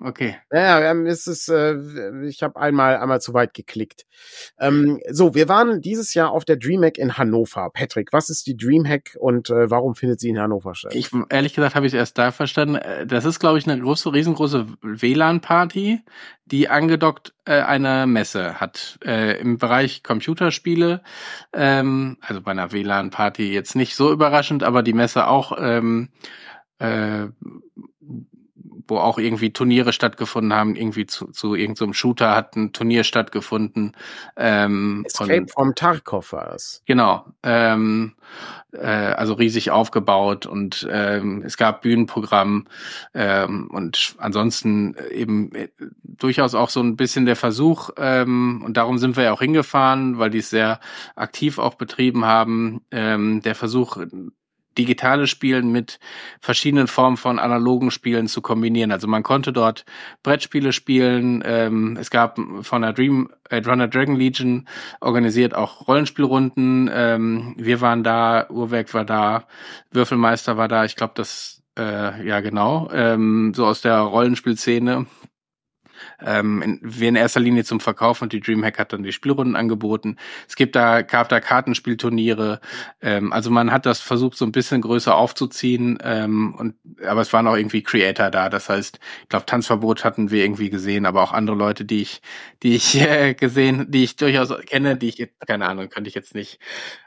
okay. Ja, wir haben, es ist, äh, ich habe einmal einmal zu weit geklickt. Ähm, so, wir waren dieses Jahr auf der Dreamhack in Hannover. Patrick, was ist die Dreamhack und äh, warum findet sie in Hannover statt? Ich ehrlich gesagt habe ich es erst da verstanden. Äh, Das ist, glaube ich, eine große, riesengroße WLAN-Party, die angedockt äh, eine Messe hat äh, im Bereich Computerspiele. Ähm, also bei einer WLAN-Party jetzt nicht so überraschend, aber die Messe auch ähm, äh, wo auch irgendwie Turniere stattgefunden haben, irgendwie zu, zu irgendeinem so Shooter hat ein Turnier stattgefunden. Ähm, Escape und, from Tarkov war es. Genau. Ähm, äh, also riesig aufgebaut und ähm, es gab Bühnenprogramm ähm, und ansonsten eben äh, durchaus auch so ein bisschen der Versuch, ähm, und darum sind wir ja auch hingefahren, weil die es sehr aktiv auch betrieben haben, ähm, der Versuch, digitales Spielen mit verschiedenen Formen von analogen Spielen zu kombinieren. Also man konnte dort Brettspiele spielen. Ähm, es gab von der Dream äh, Runner Dragon Legion organisiert auch Rollenspielrunden. Ähm, wir waren da, Urwerk war da, Würfelmeister war da. Ich glaube, das äh, ja genau ähm, so aus der Rollenspielszene ähm, in, wir in erster Linie zum Verkauf und die Dreamhack hat dann die Spielrunden angeboten. Es gibt da, gab da Kartenspielturniere. Ähm, also man hat das versucht, so ein bisschen größer aufzuziehen. Ähm, und aber es waren auch irgendwie Creator da. Das heißt, ich glaube, Tanzverbot hatten wir irgendwie gesehen, aber auch andere Leute, die ich, die ich äh, gesehen, die ich durchaus kenne, die ich keine Ahnung, könnte ich jetzt nicht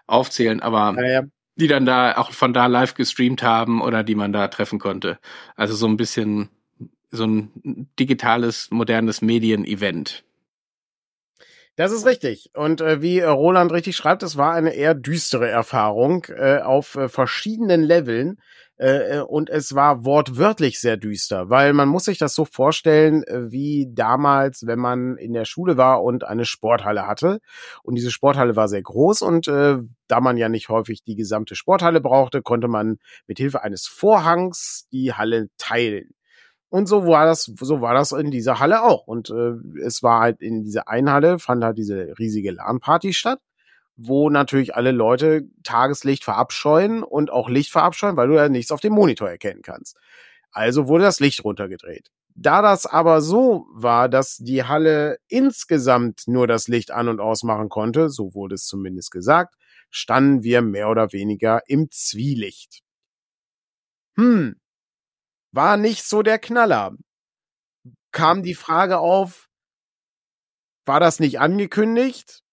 aufzählen, aber ja, ja die dann da auch von da live gestreamt haben oder die man da treffen konnte. Also so ein bisschen so ein digitales, modernes Medien-Event. Das ist richtig. Und äh, wie äh, Roland richtig schreibt, es war eine eher düstere Erfahrung äh, auf äh, verschiedenen Leveln. Äh, äh, und es war wortwörtlich sehr düster, weil man muss sich das so vorstellen, wie damals, wenn man in der Schule war und eine Sporthalle hatte. Und diese Sporthalle war sehr groß und da man ja nicht häufig die gesamte Sporthalle brauchte, konnte man mit Hilfe eines Vorhangs die Halle teilen. Und so war das, so war das in dieser Halle auch. Und äh, es war halt in dieser einen Halle fand halt diese riesige LAN-Party statt, wo natürlich alle Leute Tageslicht verabscheuen und auch Licht verabscheuen, weil du ja nichts auf dem Monitor erkennen kannst. Also wurde das Licht runtergedreht. Da das aber so war, dass die Halle insgesamt nur das Licht an und ausmachen konnte, so wurde es zumindest gesagt, standen wir mehr oder weniger im Zwielicht. Hm, war nicht so der Knaller. Kam die Frage auf, war das nicht angekündigt?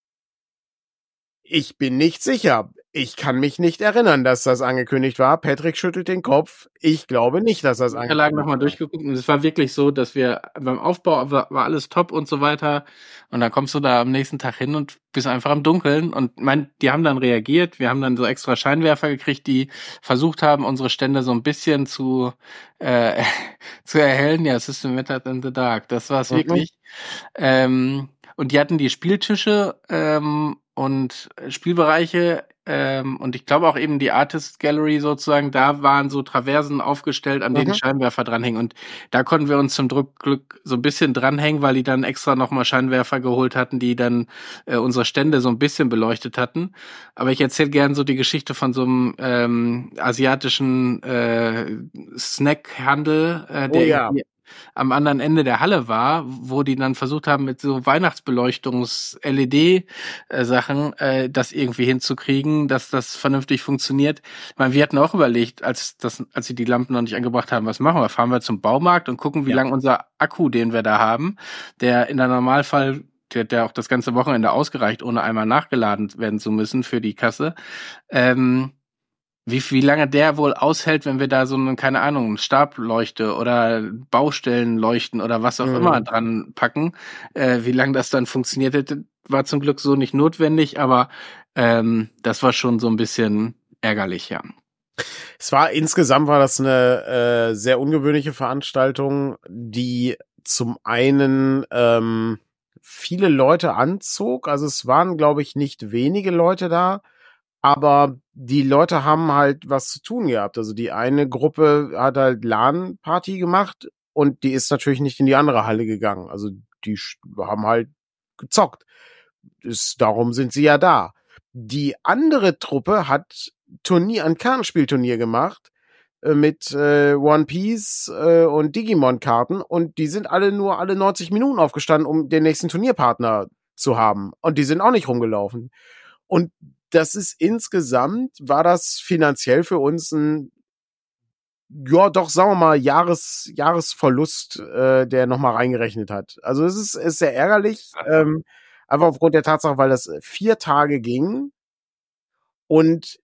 Ich bin nicht sicher. Ich kann mich nicht erinnern, dass das angekündigt war. Patrick schüttelt den Kopf. Ich glaube nicht, dass das angekündigt war. Ich habe nochmal durchgeguckt und es war wirklich so, dass wir beim Aufbau war, war, alles top und so weiter. Und dann kommst du da am nächsten Tag hin und bist einfach im Dunkeln. Und mein, die haben dann reagiert. Wir haben dann so extra Scheinwerfer gekriegt, die versucht haben, unsere Stände so ein bisschen zu, äh, zu erhellen. Ja, System Method in the Dark. Das war es mhm. wirklich. Ähm, und die hatten die Spieltische ähm, und Spielbereiche ähm, und ich glaube auch eben die Artist Gallery sozusagen, da waren so Traversen aufgestellt, an denen mhm. Scheinwerfer dranhängen. Und da konnten wir uns zum Druckglück so ein bisschen dranhängen, weil die dann extra nochmal Scheinwerfer geholt hatten, die dann äh, unsere Stände so ein bisschen beleuchtet hatten. Aber ich erzähle gern so die Geschichte von so einem ähm, asiatischen äh, Snackhandel, äh, der oh, ja am anderen Ende der Halle war, wo die dann versucht haben, mit so Weihnachtsbeleuchtungs-LED-Sachen äh, das irgendwie hinzukriegen, dass das vernünftig funktioniert. Ich meine, wir hatten auch überlegt, als, das, als sie die Lampen noch nicht angebracht haben, was machen wir? Fahren wir zum Baumarkt und gucken, wie ja. lang unser Akku, den wir da haben, der in der Normalfall der, der auch das ganze Wochenende ausgereicht, ohne einmal nachgeladen werden zu müssen für die Kasse. Ähm, wie, wie lange der wohl aushält, wenn wir da so eine, keine Ahnung, Stableuchte oder Baustellenleuchten oder was auch mhm. immer dran packen, äh, wie lange das dann funktioniert hätte, war zum Glück so nicht notwendig, aber ähm, das war schon so ein bisschen ärgerlich, ja. Es war insgesamt war das eine äh, sehr ungewöhnliche Veranstaltung, die zum einen ähm, viele Leute anzog. Also es waren, glaube ich, nicht wenige Leute da aber die Leute haben halt was zu tun gehabt. Also die eine Gruppe hat halt LAN-Party gemacht und die ist natürlich nicht in die andere Halle gegangen. Also die haben halt gezockt. Ist, darum sind sie ja da. Die andere Truppe hat Turnier, ein Kartenspielturnier gemacht äh, mit äh, One Piece äh, und Digimon-Karten und die sind alle nur alle 90 Minuten aufgestanden, um den nächsten Turnierpartner zu haben. Und die sind auch nicht rumgelaufen. Und das ist insgesamt, war das finanziell für uns ein ja, doch, sagen wir mal, Jahres, Jahresverlust, äh, der nochmal reingerechnet hat. Also es ist, ist sehr ärgerlich, ähm, einfach aufgrund der Tatsache, weil das vier Tage ging und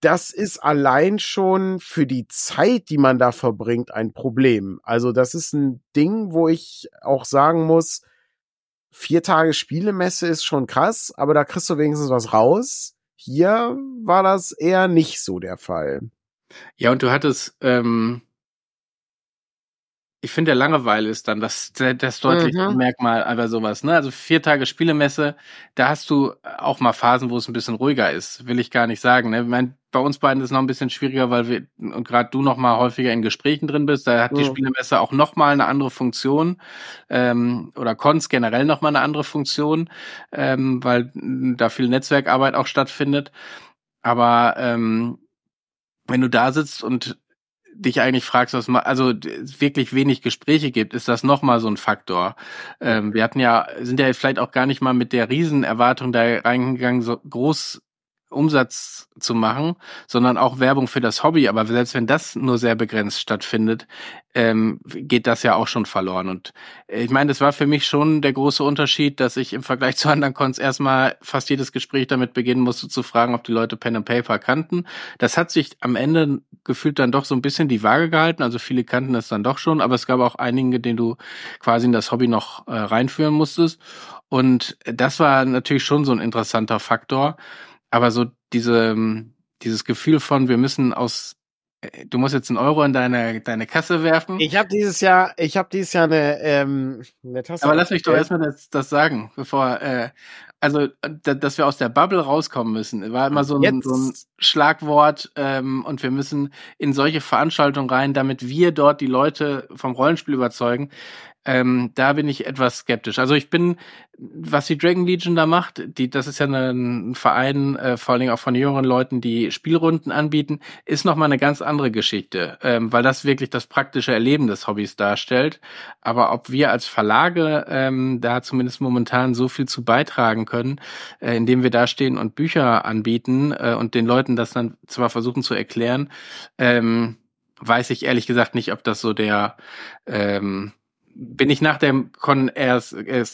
das ist allein schon für die Zeit, die man da verbringt, ein Problem. Also das ist ein Ding, wo ich auch sagen muss, vier Tage Spielemesse ist schon krass, aber da kriegst du wenigstens was raus. Hier war das eher nicht so der Fall. Ja, und du hattest, ähm, ich finde, der Langeweile ist dann das, das deutliche mhm. Merkmal einfach sowas. Ne? Also vier Tage Spielemesse, da hast du auch mal Phasen, wo es ein bisschen ruhiger ist. Will ich gar nicht sagen. Ne? Ich mein, bei uns beiden ist es noch ein bisschen schwieriger, weil wir und gerade du noch mal häufiger in Gesprächen drin bist. Da hat mhm. die Spielemesse auch noch mal eine andere Funktion ähm, oder Cons generell noch mal eine andere Funktion, ähm, weil da viel Netzwerkarbeit auch stattfindet. Aber ähm, wenn du da sitzt und dich eigentlich fragst, was man, also wirklich wenig Gespräche gibt, ist das nochmal so ein Faktor. Ähm, wir hatten ja, sind ja vielleicht auch gar nicht mal mit der Riesenerwartung da reingegangen, so groß Umsatz zu machen, sondern auch Werbung für das Hobby. Aber selbst wenn das nur sehr begrenzt stattfindet, ähm, geht das ja auch schon verloren. Und äh, ich meine, das war für mich schon der große Unterschied, dass ich im Vergleich zu anderen Cons erstmal fast jedes Gespräch damit beginnen musste zu fragen, ob die Leute Pen and Paper kannten. Das hat sich am Ende gefühlt dann doch so ein bisschen die Waage gehalten. Also viele kannten es dann doch schon, aber es gab auch einige, denen du quasi in das Hobby noch äh, reinführen musstest. Und das war natürlich schon so ein interessanter Faktor aber so diese, ähm, dieses Gefühl von, wir müssen aus, äh, du musst jetzt einen Euro in deine, deine Kasse werfen. Ich habe dieses Jahr, ich habe dieses Jahr eine, ähm, eine Tasse. Aber lass mich doch erstmal das, das sagen, bevor, äh, also, dass wir aus der Bubble rauskommen müssen, war immer so ein, so ein Schlagwort ähm, und wir müssen in solche Veranstaltungen rein, damit wir dort die Leute vom Rollenspiel überzeugen. Ähm, da bin ich etwas skeptisch. Also ich bin, was die Dragon Legion da macht, die, das ist ja ein Verein, äh, vor allen Dingen auch von jüngeren Leuten, die Spielrunden anbieten, ist nochmal eine ganz andere Geschichte, ähm, weil das wirklich das praktische Erleben des Hobbys darstellt. Aber ob wir als Verlage ähm, da zumindest momentan so viel zu beitragen können, äh, indem wir da stehen und Bücher anbieten äh, und den Leuten das dann zwar versuchen zu erklären, ähm, weiß ich ehrlich gesagt nicht, ob das so der ähm, bin ich nach dem Con eher,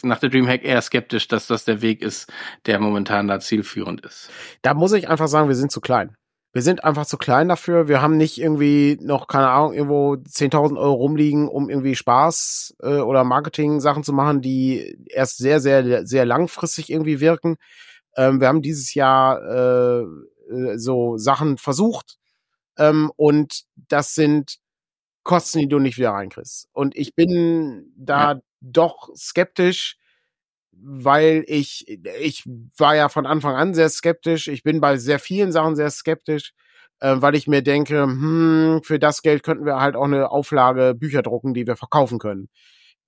nach der Dreamhack eher skeptisch, dass das der Weg ist, der momentan da zielführend ist. Da muss ich einfach sagen, wir sind zu klein. Wir sind einfach zu klein dafür. Wir haben nicht irgendwie noch, keine Ahnung, irgendwo 10.000 Euro rumliegen, um irgendwie Spaß äh, oder Marketing-Sachen zu machen, die erst sehr, sehr, sehr langfristig irgendwie wirken. Ähm, wir haben dieses Jahr äh, äh so Sachen versucht ähm, und das sind Kosten, die du nicht wieder reinkriegst. Und ich bin da ja. doch skeptisch, weil ich, ich war ja von Anfang an sehr skeptisch. Ich bin bei sehr vielen Sachen sehr skeptisch, äh, weil ich mir denke, hm, für das Geld könnten wir halt auch eine Auflage Bücher drucken, die wir verkaufen können.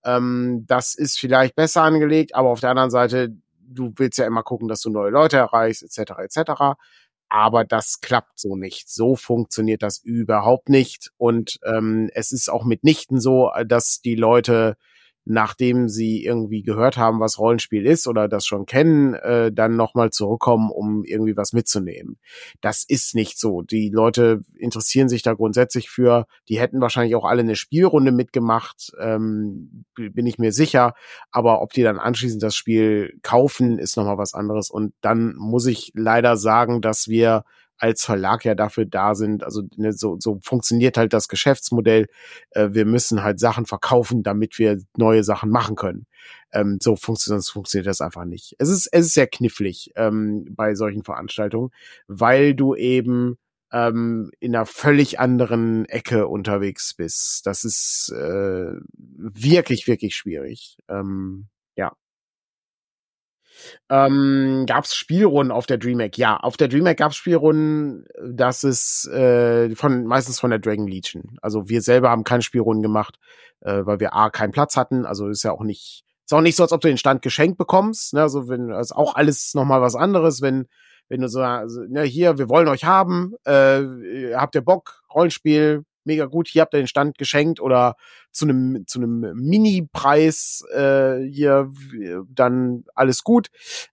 Ähm, das ist vielleicht besser angelegt, aber auf der anderen Seite, du willst ja immer gucken, dass du neue Leute erreichst, etc., etc aber das klappt so nicht. So funktioniert das überhaupt nicht. Und ähm, es ist auch mitnichten so, dass die Leute nachdem sie irgendwie gehört haben, was Rollenspiel ist oder das schon kennen, äh, dann nochmal zurückkommen, um irgendwie was mitzunehmen. Das ist nicht so. Die Leute interessieren sich da grundsätzlich für. Die hätten wahrscheinlich auch alle eine Spielrunde mitgemacht, ähm, bin ich mir sicher. Aber ob die dann anschließend das Spiel kaufen, ist nochmal was anderes. Und dann muss ich leider sagen, dass wir als Verlag ja dafür da sind. Also ne, so, so funktioniert halt das Geschäftsmodell. Äh, wir müssen halt Sachen verkaufen, damit wir neue Sachen machen können. Ähm, so funktioniert, funktioniert das einfach nicht. Es ist, es ist sehr knifflig ähm, bei solchen Veranstaltungen, weil du eben ähm, in einer völlig anderen Ecke unterwegs bist. Das ist äh, wirklich, wirklich schwierig. Ähm. Ähm, gab es Spielrunden auf der DreamHack? Ja, auf der DreamHack gab es Spielrunden, das ist äh, von meistens von der Dragon Legion. Also wir selber haben keine Spielrunden gemacht, äh, weil wir A keinen Platz hatten. Also ist ja auch nicht, ist auch nicht so, als ob du den Stand geschenkt bekommst. Ne? Also wenn, ist auch alles nochmal was anderes, wenn wenn du so, also, ne, hier, wir wollen euch haben, äh, habt ihr Bock, Rollenspiel, mega gut, hier habt ihr den Stand geschenkt oder zu einem zu einem Mini-Preis äh, hier dann alles gut.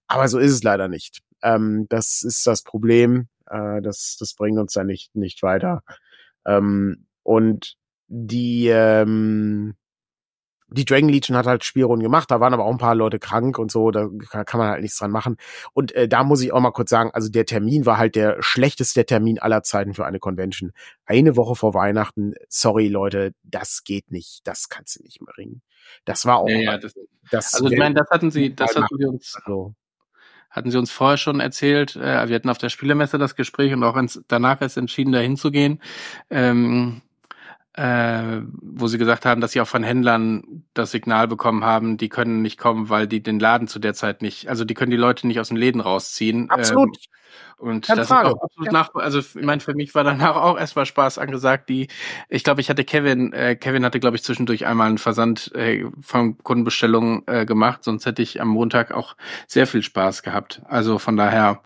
Aber so ist es leider nicht. Ähm, das ist das Problem. Äh, das das bringt uns da nicht nicht weiter. Ähm, Und die, ähm, die Dragon Legion hat halt Spielrunden gemacht, da waren aber auch ein paar Leute krank und so, da kann man halt nichts dran machen. Und äh, da muss ich auch mal kurz sagen, also der Termin war halt der schlechteste Termin aller Zeiten für eine Convention. Eine Woche vor Weihnachten, sorry Leute, das geht nicht, das kannst du nicht mehr ringen. Das war auch. Ja, ja, das, das also ich meine, das hatten sie, das hatten wir uns. Also, hatten sie uns vorher schon erzählt. Äh, wir hatten auf der Spielemesse das Gespräch und auch danach erst entschieden, da hinzugehen. Ähm, äh, wo sie gesagt haben, dass sie auch von Händlern das Signal bekommen haben, die können nicht kommen, weil die den Laden zu der Zeit nicht, also die können die Leute nicht aus den Läden rausziehen. Absolut. Ähm, und Keine das Frage. ist auch absolut nach, also ich meine, für mich war danach auch erstmal Spaß angesagt. Die, ich glaube, ich hatte Kevin, äh, Kevin hatte, glaube ich, zwischendurch einmal einen Versand äh, von Kundenbestellungen äh, gemacht, sonst hätte ich am Montag auch sehr viel Spaß gehabt. Also von daher,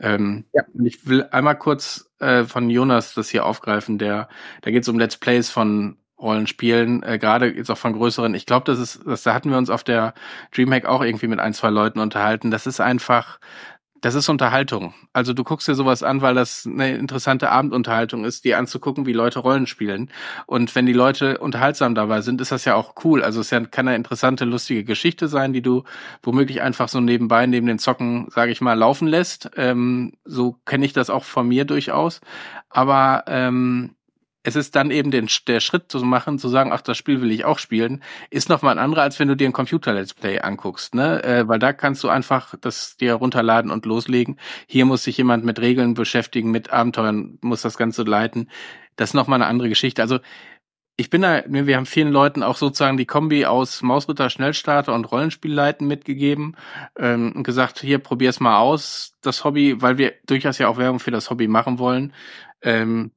ähm, ja. ich will einmal kurz äh, von Jonas das hier aufgreifen, der, da geht es um Let's Plays von Rollenspielen, äh, gerade jetzt auch von größeren. Ich glaube, das ist, das, da hatten wir uns auf der Dreamhack auch irgendwie mit ein, zwei Leuten unterhalten. Das ist einfach das ist Unterhaltung. Also du guckst dir sowas an, weil das eine interessante Abendunterhaltung ist, dir anzugucken, wie Leute Rollen spielen. Und wenn die Leute unterhaltsam dabei sind, ist das ja auch cool. Also es kann eine interessante, lustige Geschichte sein, die du womöglich einfach so nebenbei, neben den Zocken, sage ich mal, laufen lässt. Ähm, so kenne ich das auch von mir durchaus. Aber ähm, es ist dann eben den, der Schritt zu machen, zu sagen, ach, das Spiel will ich auch spielen, ist nochmal ein anderer, als wenn du dir ein Computer-Let's Play anguckst, ne? Äh, weil da kannst du einfach das dir runterladen und loslegen. Hier muss sich jemand mit Regeln beschäftigen, mit Abenteuern, muss das Ganze leiten. Das ist nochmal eine andere Geschichte. Also ich bin da, ne, wir haben vielen Leuten auch sozusagen die Kombi aus Mausritter, Schnellstarter und Rollenspielleiten mitgegeben ähm, und gesagt, hier probier's mal aus, das Hobby, weil wir durchaus ja auch Werbung für das Hobby machen wollen. Ähm,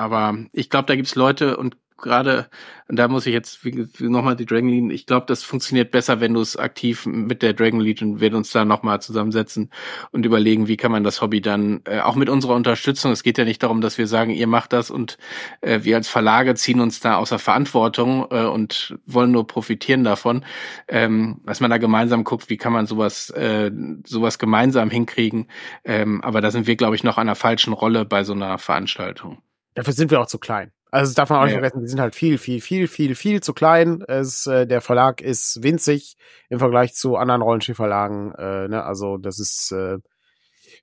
aber ich glaube, da gibt's Leute und gerade, da muss ich jetzt nochmal die Dragon Legion, ich glaube, das funktioniert besser, wenn du es aktiv mit der Dragon Legion, wir uns da nochmal zusammensetzen und überlegen, wie kann man das Hobby dann, äh, auch mit unserer Unterstützung, es geht ja nicht darum, dass wir sagen, ihr macht das und äh, wir als Verlage ziehen uns da außer Verantwortung äh, und wollen nur profitieren davon, ähm, dass man da gemeinsam guckt, wie kann man sowas, äh, sowas gemeinsam hinkriegen. Ähm, aber da sind wir, glaube ich, noch an einer falschen Rolle bei so einer Veranstaltung. Dafür sind wir auch zu klein. Also das darf man auch nicht ja. vergessen, wir sind halt viel, viel, viel, viel, viel zu klein. Es, äh, der Verlag ist winzig im Vergleich zu anderen Rollenspielverlagen. Äh, ne? Also das ist äh,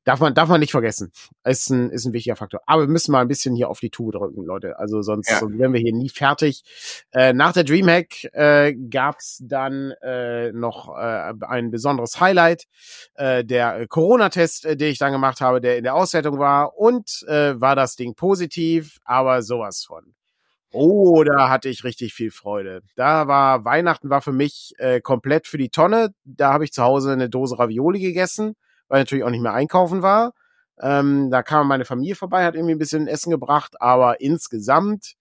Darf man, darf man nicht vergessen. Ist ein, ist ein wichtiger Faktor. Aber wir müssen mal ein bisschen hier auf die Tube drücken, Leute. Also sonst, ja. sonst wären wir hier nie fertig. Äh, nach der Dreamhack äh, gab dann äh, noch äh, ein besonderes Highlight. Äh, der Corona-Test, äh, den ich dann gemacht habe, der in der Auswertung war. Und äh, war das Ding positiv, aber sowas von. Oh, da hatte ich richtig viel Freude. Da war Weihnachten war für mich äh, komplett für die Tonne. Da habe ich zu Hause eine Dose Ravioli gegessen weil natürlich auch nicht mehr einkaufen war. Ähm, da kam meine Familie vorbei, hat irgendwie ein bisschen Essen gebracht, aber insgesamt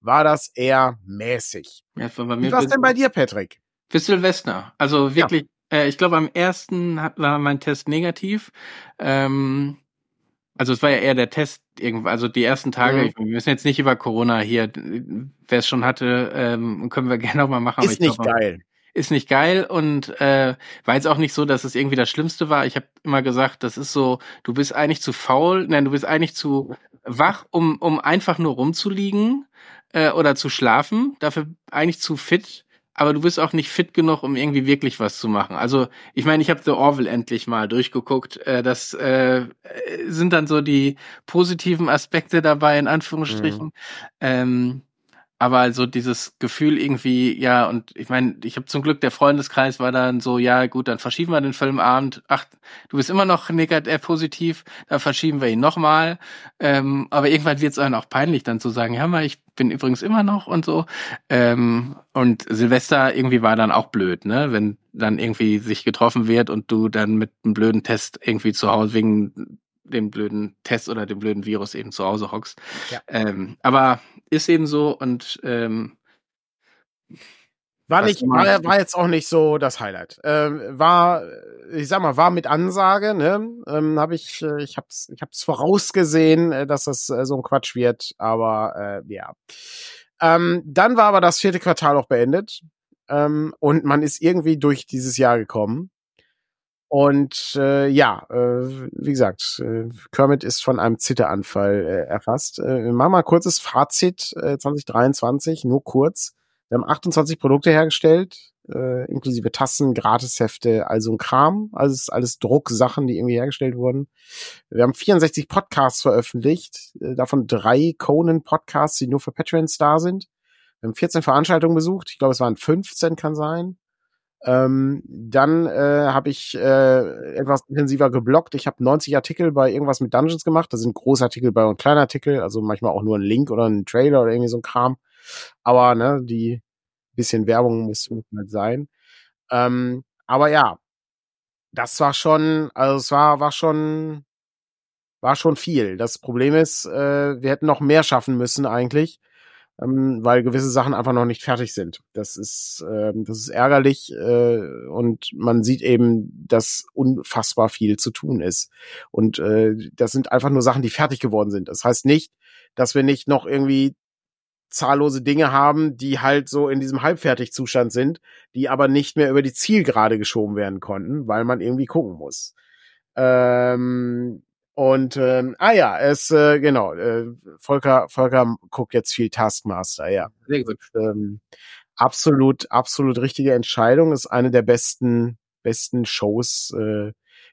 war das eher mäßig. Ja, Wie war es denn bei dir, Patrick? Für Silvester. Also wirklich, ja. äh, ich glaube, am ersten war mein Test negativ. Ähm, also es war ja eher der Test, also die ersten Tage, mhm. wir müssen jetzt nicht über Corona hier, wer es schon hatte, ähm, können wir gerne nochmal machen. Ist nicht glaub, geil ist nicht geil und äh, war jetzt auch nicht so, dass es irgendwie das Schlimmste war. Ich habe immer gesagt, das ist so, du bist eigentlich zu faul, nein, du bist eigentlich zu wach, um, um einfach nur rumzuliegen äh, oder zu schlafen, dafür eigentlich zu fit, aber du bist auch nicht fit genug, um irgendwie wirklich was zu machen. Also ich meine, ich habe The Orville endlich mal durchgeguckt. Äh, das äh, sind dann so die positiven Aspekte dabei, in Anführungsstrichen. Mhm. Ähm, aber so dieses Gefühl irgendwie, ja, und ich meine, ich habe zum Glück, der Freundeskreis war dann so, ja, gut, dann verschieben wir den Filmabend. Ach, du bist immer noch negativ, äh, positiv, dann verschieben wir ihn nochmal. Ähm, aber irgendwann wird es einem auch peinlich, dann zu sagen, ja, mal, ich bin übrigens immer noch und so. Ähm, und Silvester irgendwie war dann auch blöd, ne? Wenn dann irgendwie sich getroffen wird und du dann mit einem blöden Test irgendwie zu Hause wegen dem blöden Test oder dem blöden Virus eben zu Hause hockst. Ja. Ähm, aber ist eben so und ähm, war nicht, war, war, jetzt auch nicht so das Highlight. Ähm, war, ich sag mal, war mit Ansage, ne? Ähm, hab ich, äh, ich hab's, ich hab's vorausgesehen, äh, dass das äh, so ein Quatsch wird, aber äh, ja. Ähm, dann war aber das vierte Quartal auch beendet ähm, und man ist irgendwie durch dieses Jahr gekommen. Und äh, ja, äh, wie gesagt, äh, Kermit ist von einem Zitteranfall äh, erfasst. Äh, machen mal kurzes Fazit äh, 2023, nur kurz. Wir haben 28 Produkte hergestellt, äh, inklusive Tassen, Gratishefte, also ein Kram. Also es ist alles Drucksachen, die irgendwie hergestellt wurden. Wir haben 64 Podcasts veröffentlicht, äh, davon drei Conan-Podcasts, die nur für Patreons da sind. Wir haben 14 Veranstaltungen besucht. Ich glaube, es waren 15, kann sein. Ähm, dann äh, habe ich äh, etwas intensiver geblockt. Ich habe 90 Artikel bei irgendwas mit Dungeons gemacht. Da sind Großartikel bei und Kleinartikel, also manchmal auch nur ein Link oder ein Trailer oder irgendwie so ein Kram. Aber ne, die bisschen Werbung muss halt sein. Ähm, aber ja, das war schon, also es war war schon war schon viel. Das Problem ist, äh, wir hätten noch mehr schaffen müssen eigentlich ähm, weil gewisse Sachen einfach noch nicht fertig sind. Das ist, äh, das ist ärgerlich äh, und man sieht eben, dass unfassbar viel zu tun ist. Und äh, das sind einfach nur Sachen, die fertig geworden sind. Das heißt nicht, dass wir nicht noch irgendwie zahllose Dinge haben, die halt so in diesem Halbfertigzustand sind, die aber nicht mehr über die Zielgerade geschoben werden konnten, weil man irgendwie gucken muss. Ähm, und ähm, ah ja, es äh, genau, äh, Volker Volker guckt jetzt viel Taskmaster, ja. Sehr gut. Ähm, absolut absolut richtige Entscheidung, ist eine der besten besten Shows, äh,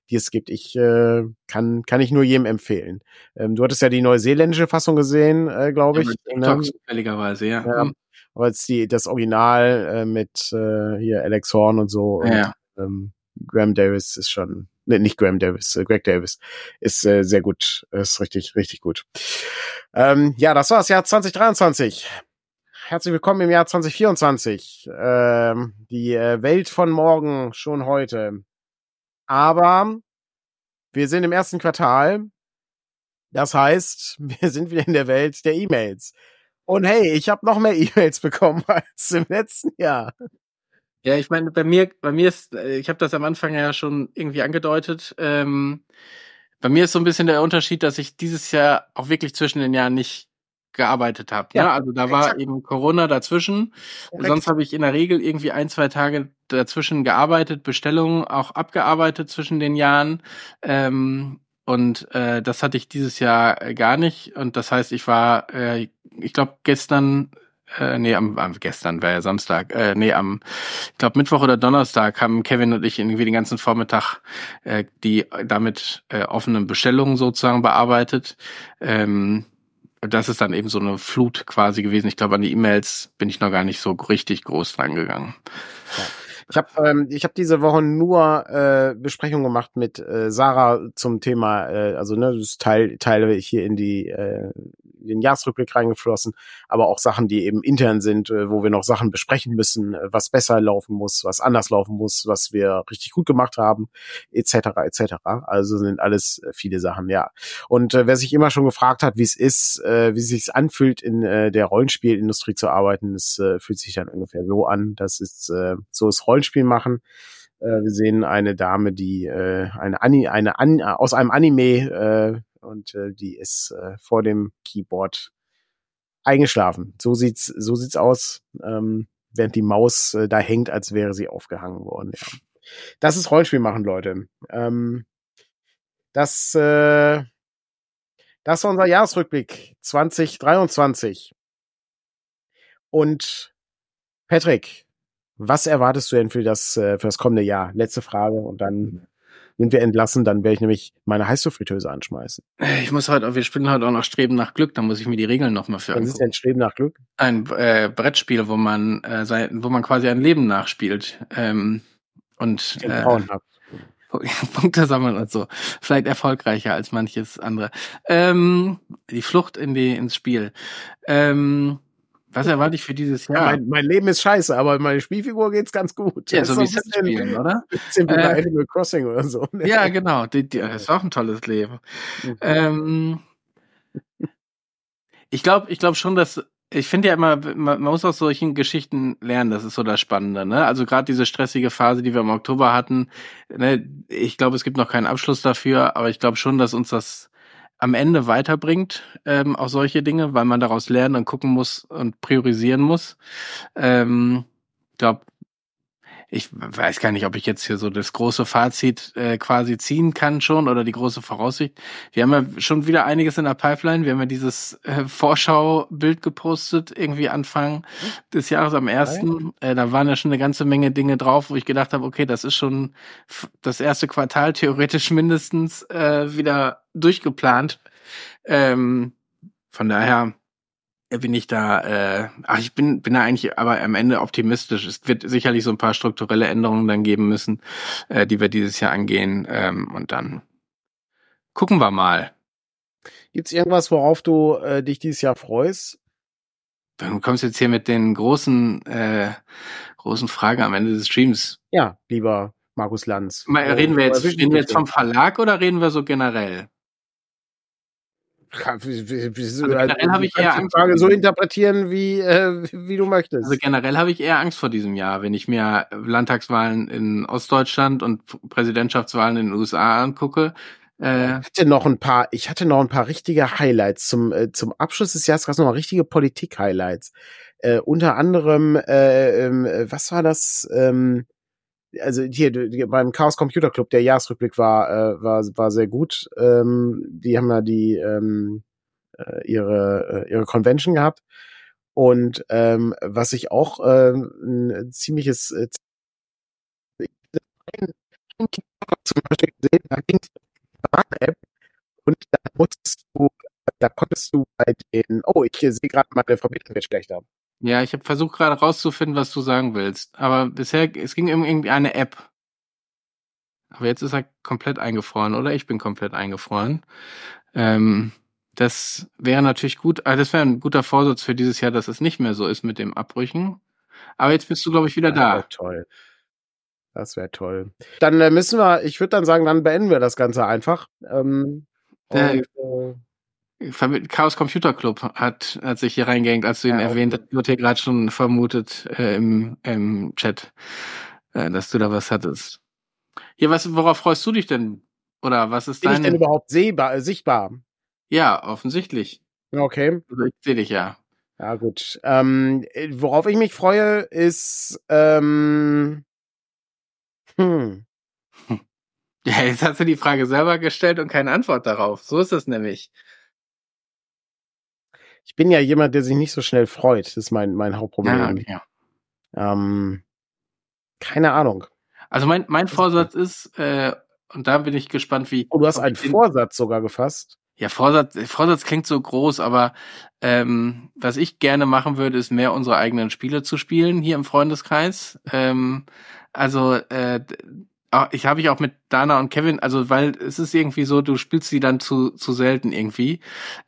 die es gibt. Ich äh, kann kann ich nur jedem empfehlen. Ähm, du hattest ja die neuseeländische Fassung gesehen, äh, glaube ich. Ja, ne? zufälligerweise, ja. ja. Mhm. Aber jetzt die das Original äh, mit äh, hier Alex Horn und so. Ja. Und, ähm, Graham Davis ist schon nee, nicht Graham Davis, äh, Greg Davis, ist äh, sehr gut, ist richtig, richtig gut. Ähm, ja, das war das Jahr 2023. Herzlich willkommen im Jahr 2024. Ähm, die äh, Welt von morgen schon heute. Aber wir sind im ersten Quartal. Das heißt, wir sind wieder in der Welt der E-Mails. Und hey, ich habe noch mehr E-Mails bekommen als im letzten Jahr. Ja, ich meine, bei mir, bei mir ist, äh, ich habe das am Anfang ja schon irgendwie angedeutet. Ähm, bei mir ist so ein bisschen der Unterschied, dass ich dieses Jahr auch wirklich zwischen den Jahren nicht gearbeitet habe. Ne? Ja, ne? Also da war exakt. eben Corona dazwischen. Korrekt. Sonst habe ich in der Regel irgendwie ein, zwei Tage dazwischen gearbeitet, Bestellungen auch abgearbeitet zwischen den Jahren. Ähm, und äh, das hatte ich dieses Jahr gar nicht. Und das heißt, ich war, äh, ich glaube, gestern äh, nee, am, am gestern war ja Samstag, äh, nee, am, ich glaube Mittwoch oder Donnerstag haben Kevin und ich irgendwie den ganzen Vormittag äh, die damit äh, offenen Bestellungen sozusagen bearbeitet. Ähm, das ist dann eben so eine Flut quasi gewesen. Ich glaube, an die E-Mails bin ich noch gar nicht so richtig groß dran. Ja. Ich habe ähm, ich hab diese Woche nur äh, Besprechungen gemacht mit äh, Sarah zum Thema, äh, also ne, das Teil, teile ich hier in die äh, den Jahresrückblick reingeflossen, aber auch Sachen, die eben intern sind, äh, wo wir noch Sachen besprechen müssen, äh, was besser laufen muss, was anders laufen muss, was wir richtig gut gemacht haben, etc. etc. Also sind alles äh, viele Sachen, ja. Und äh, wer sich immer schon gefragt hat, wie es ist, äh, wie es sich anfühlt, in äh, der Rollenspielindustrie zu arbeiten, das äh, fühlt sich dann ungefähr so an. Das ist äh, so ist Rollenspiel machen. Äh, wir sehen eine Dame, die äh, eine, Ani eine An aus einem Anime äh, und äh, die ist äh, vor dem Keyboard eingeschlafen. So sieht's, so sieht's aus, ähm, während die Maus äh, da hängt, als wäre sie aufgehangen worden. Ja. Das ist Rollenspiel machen, Leute. Ähm, das, äh, das war unser Jahresrückblick 2023. Und Patrick, was erwartest du denn für das, äh, für das kommende Jahr? Letzte Frage und dann sind wir entlassen, dann werde ich nämlich meine Heißluftfritteuse anschmeißen. Ich muss halt, wir spielen halt auch noch Streben nach Glück, da muss ich mir die Regeln nochmal für Was ist denn Streben nach Glück? Ein äh, Brettspiel, wo man äh, sein, wo man quasi ein Leben nachspielt. Ähm, und äh, Punkte sammeln und so. Vielleicht erfolgreicher als manches andere. Ähm, die Flucht in die ins Spiel. Ähm, was erwarte ich für dieses Jahr? Mein, mein, Leben ist scheiße, aber meine Spielfigur geht's ganz gut. Ja, das so wie Sims spielen, oder? Bisschen wie bei äh, Animal Crossing oder so. Ne? Ja, genau. Die, die, das ist auch ein tolles Leben. Mhm. Ähm, ich glaube, ich glaube schon, dass ich finde ja immer, man muss aus solchen Geschichten lernen, das ist so das Spannende, ne? Also gerade diese stressige Phase, die wir im Oktober hatten, ne, ich glaube, es gibt noch keinen Abschluss dafür, aber ich glaube schon, dass uns das am Ende weiterbringt, ähm, auch solche Dinge, weil man daraus lernen und gucken muss und priorisieren muss. Ähm, glaube, ich weiß gar nicht, ob ich jetzt hier so das große Fazit äh, quasi ziehen kann schon oder die große Voraussicht. Wir haben ja schon wieder einiges in der Pipeline. Wir haben ja dieses äh, Vorschaubild gepostet, irgendwie Anfang des Jahres am ersten. Äh, da waren ja schon eine ganze Menge Dinge drauf, wo ich gedacht habe, okay, das ist schon das erste Quartal theoretisch mindestens äh, wieder durchgeplant. Ähm, von daher bin ich da, äh, ach, ich bin, bin da eigentlich aber am Ende optimistisch. Es wird sicherlich so ein paar strukturelle Änderungen dann geben müssen, äh, die wir dieses Jahr angehen. Ähm, und dann gucken wir mal. Gibt's irgendwas, worauf du äh, dich dieses Jahr freust? Du kommst jetzt hier mit den großen, äh, großen Fragen am Ende des Streams. Ja, lieber Markus Lanz. Mal, reden wir jetzt, reden wir jetzt vom Verlag oder reden wir so generell? Also generell habe ich eher Angst. Frage so interpretieren, wie, äh, wie du möchtest. Also generell habe ich eher Angst vor diesem Jahr, wenn ich mir Landtagswahlen in Ostdeutschland und Präsidentschaftswahlen in den USA angucke. Äh, ich hatte noch ein paar, ich hatte noch ein paar richtige Highlights zum, äh, zum Abschluss des Jahres, noch mal richtige Politik-Highlights. Äh, unter anderem, äh, äh, was war das? Ähm, also hier beim Chaos Computer Club, der Jahresrückblick war, äh, war, war sehr gut. Ähm, die haben ja die ähm, äh, ihre, äh, ihre Convention gehabt. Und ähm, was ich auch äh, ein ziemliches äh, zum Beispiel gesehen, da ging App und da musstest du, da konntest du bei den, oh, ich sehe gerade meine Verbindung wird schlechter. Ja, ich habe versucht gerade rauszufinden, was du sagen willst. Aber bisher, es ging um irgendwie eine App. Aber jetzt ist er komplett eingefroren, oder? Ich bin komplett eingefroren. Ähm, das wäre natürlich gut, also das wäre ein guter Vorsatz für dieses Jahr, dass es nicht mehr so ist mit dem Abbrüchen. Aber jetzt bist du, glaube ich, wieder da. Toll. Das wäre toll. Dann äh, müssen wir, ich würde dann sagen, dann beenden wir das Ganze einfach. Ähm, und, äh, Chaos Computer Club hat, hat sich hier reingehängt, als du ihn ja, erwähnt hast. Wird hier gerade schon vermutet äh, im, im Chat, äh, dass du da was hattest. Hier, was, worauf freust du dich denn? Oder was ist Bin dein... ich denn überhaupt sehbar, äh, sichtbar? Ja, offensichtlich. Okay. Also ich sehe dich ja. Ja, gut. Ähm, äh, worauf ich mich freue, ist ähm, hm. Ja, jetzt hast du die Frage selber gestellt und keine Antwort darauf. So ist es nämlich ich bin ja jemand, der sich nicht so schnell freut. Das ist mein, mein Hauptproblem. Ja, okay. ähm, keine Ahnung. Also mein, mein Vorsatz ist, äh, und da bin ich gespannt, wie. Oh, du hast einen Vorsatz sogar gefasst. Ja, Vorsatz, Vorsatz klingt so groß, aber ähm, was ich gerne machen würde, ist mehr unsere eigenen Spiele zu spielen hier im Freundeskreis. Ähm, also äh, ich habe ich auch mit Dana und Kevin, also weil es ist irgendwie so, du spielst sie dann zu, zu selten irgendwie.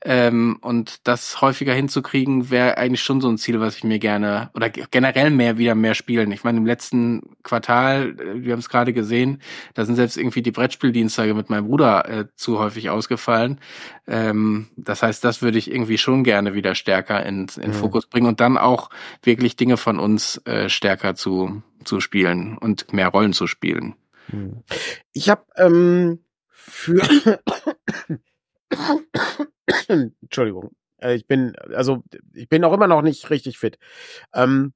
Ähm, und das häufiger hinzukriegen, wäre eigentlich schon so ein Ziel, was ich mir gerne, oder generell mehr wieder mehr spielen. Ich meine, im letzten Quartal, äh, wir haben es gerade gesehen, da sind selbst irgendwie die Brettspieldienstage mit meinem Bruder äh, zu häufig ausgefallen. Ähm, das heißt, das würde ich irgendwie schon gerne wieder stärker in, in mhm. Fokus bringen und dann auch wirklich Dinge von uns äh, stärker zu, zu spielen und mehr Rollen zu spielen. Hm. Ich habe ähm, für Entschuldigung, äh, ich bin also ich bin auch immer noch nicht richtig fit. Ähm,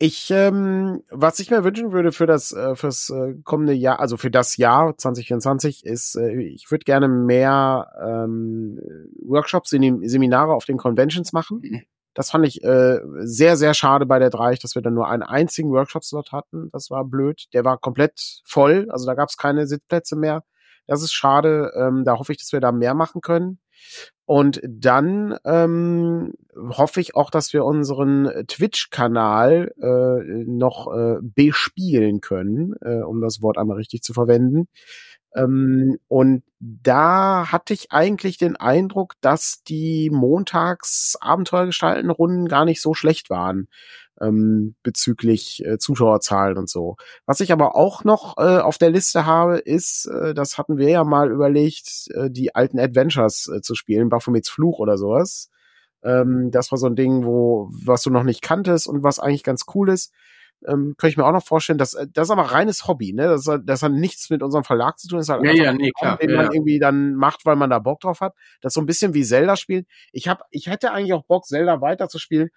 ich, ähm, was ich mir wünschen würde für das äh, fürs äh, kommende Jahr, also für das Jahr 2024, ist, äh, ich würde gerne mehr ähm, Workshops, Seminare auf den Conventions machen. Das fand ich äh, sehr, sehr schade bei der Dreich, dass wir dann nur einen einzigen Workshop-Slot hatten. Das war blöd. Der war komplett voll, also da gab es keine Sitzplätze mehr. Das ist schade. Ähm, da hoffe ich, dass wir da mehr machen können. Und dann ähm, hoffe ich auch, dass wir unseren Twitch-Kanal äh, noch äh, bespielen können, äh, um das Wort einmal richtig zu verwenden. Ähm, und da hatte ich eigentlich den Eindruck, dass die montags Abenteuergestalten Runden gar nicht so schlecht waren ähm, bezüglich äh, Zuschauerzahlen und so. Was ich aber auch noch äh, auf der Liste habe, ist, äh, das hatten wir ja mal überlegt, äh, die alten Adventures äh, zu spielen, Baphomets Fluch oder sowas. Ähm, das war so ein Ding, wo was du noch nicht kanntest und was eigentlich ganz cool ist ähm, könnte ich mir auch noch vorstellen, dass äh, das ist aber reines Hobby, ne? Das, das hat nichts mit unserem Verlag zu tun. Das ist halt ja, ja, nee, klar, den ja. man irgendwie dann macht, weil man da Bock drauf hat. Das ist so ein bisschen wie Zelda spielen. Ich hab, ich hätte eigentlich auch Bock, Zelda weiterzuspielen,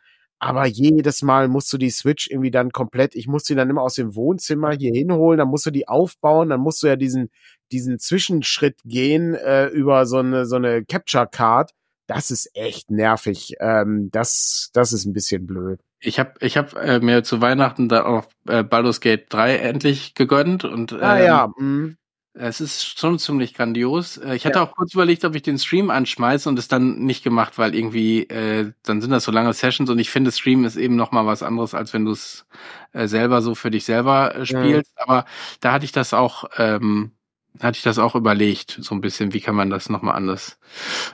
aber jedes Mal musst du die Switch irgendwie dann komplett, ich musste die dann immer aus dem Wohnzimmer hier hinholen, dann musst du die aufbauen, dann musst du ja diesen, diesen Zwischenschritt gehen äh, über so eine, so eine Capture Card. Das ist echt nervig. Ähm, das, das ist ein bisschen blöd. Ich habe ich hab, äh, mir zu Weihnachten da auch äh, Baldur's Gate 3 endlich gegönnt und ah, ähm, ja. Mh. Es ist schon ziemlich grandios. Äh, ich hatte ja. auch kurz überlegt, ob ich den Stream anschmeiße und es dann nicht gemacht, weil irgendwie äh, dann sind das so lange Sessions und ich finde, Stream ist eben noch mal was anderes, als wenn du es äh, selber so für dich selber äh, spielst. Ja. Aber da hatte ich das auch, ähm, hatte ich das auch überlegt, so ein bisschen, wie kann man das noch mal anders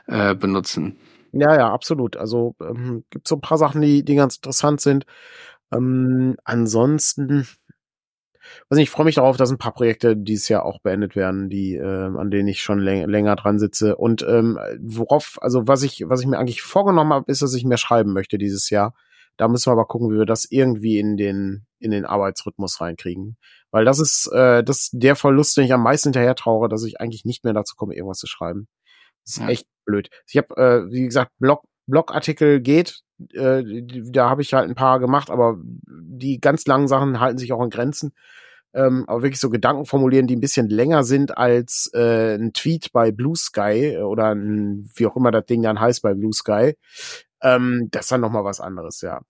äh, benutzen. Ja, ja, absolut. Also ähm, gibt so ein paar Sachen, die, die ganz interessant sind. Ähm, ansonsten also ich freue mich darauf, dass ein paar Projekte dieses Jahr auch beendet werden, die äh, an denen ich schon läng länger dran sitze und ähm, worauf also was ich was ich mir eigentlich vorgenommen habe, ist, dass ich mehr schreiben möchte dieses Jahr. Da müssen wir aber gucken, wie wir das irgendwie in den in den Arbeitsrhythmus reinkriegen, weil das ist äh, das der Verlust, den ich am meisten hinterher traure, dass ich eigentlich nicht mehr dazu komme, irgendwas zu schreiben. Das ist ja. echt blöd. Ich habe äh, wie gesagt Blog Blogartikel geht, äh, da habe ich halt ein paar gemacht, aber die ganz langen Sachen halten sich auch an Grenzen. Ähm, aber wirklich so Gedanken formulieren, die ein bisschen länger sind als äh, ein Tweet bei Blue Sky äh, oder ein, wie auch immer das Ding dann heißt bei Blue Sky. Ähm, das ist dann nochmal was anderes, ja.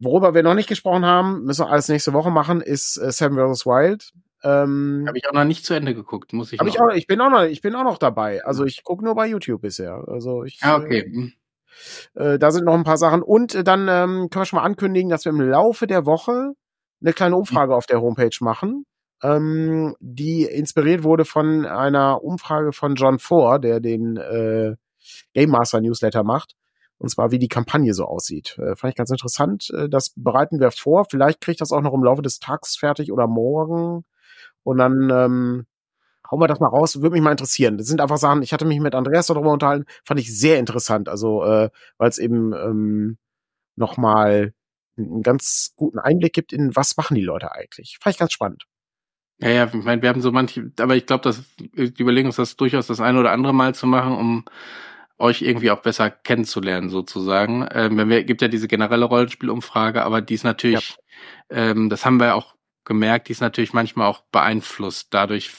Worüber wir noch nicht gesprochen haben, müssen wir alles nächste Woche machen, ist äh, Seven vs. Wild. Ähm, habe ich auch noch nicht zu Ende geguckt, muss ich. Hab ich, auch, ich bin auch noch, ich bin auch noch dabei. Also ich gucke nur bei YouTube bisher. Also ich. Ah, okay. Äh, äh, da sind noch ein paar Sachen. Und äh, dann ähm, können wir schon mal ankündigen, dass wir im Laufe der Woche eine kleine Umfrage auf der Homepage machen, ähm, die inspiriert wurde von einer Umfrage von John Ford, der den äh, Game Master Newsletter macht. Und zwar, wie die Kampagne so aussieht. Äh, fand ich ganz interessant. Äh, das bereiten wir vor. Vielleicht kriegt das auch noch im Laufe des Tags fertig oder morgen. Und dann ähm, hauen wir das mal raus, würde mich mal interessieren. Das sind einfach Sachen, ich hatte mich mit Andreas darüber unterhalten, fand ich sehr interessant, also äh, weil es eben ähm, nochmal einen ganz guten Einblick gibt in, was machen die Leute eigentlich. Fand ich ganz spannend. Ja, ja, ich meine, wir haben so manche, aber ich glaube, dass die überlegen uns das durchaus das eine oder andere Mal zu machen, um euch irgendwie auch besser kennenzulernen, sozusagen. Ähm, wenn wir, gibt ja diese generelle Rollenspielumfrage, aber die ist natürlich, ja. ähm, das haben wir auch gemerkt, die ist natürlich manchmal auch beeinflusst dadurch,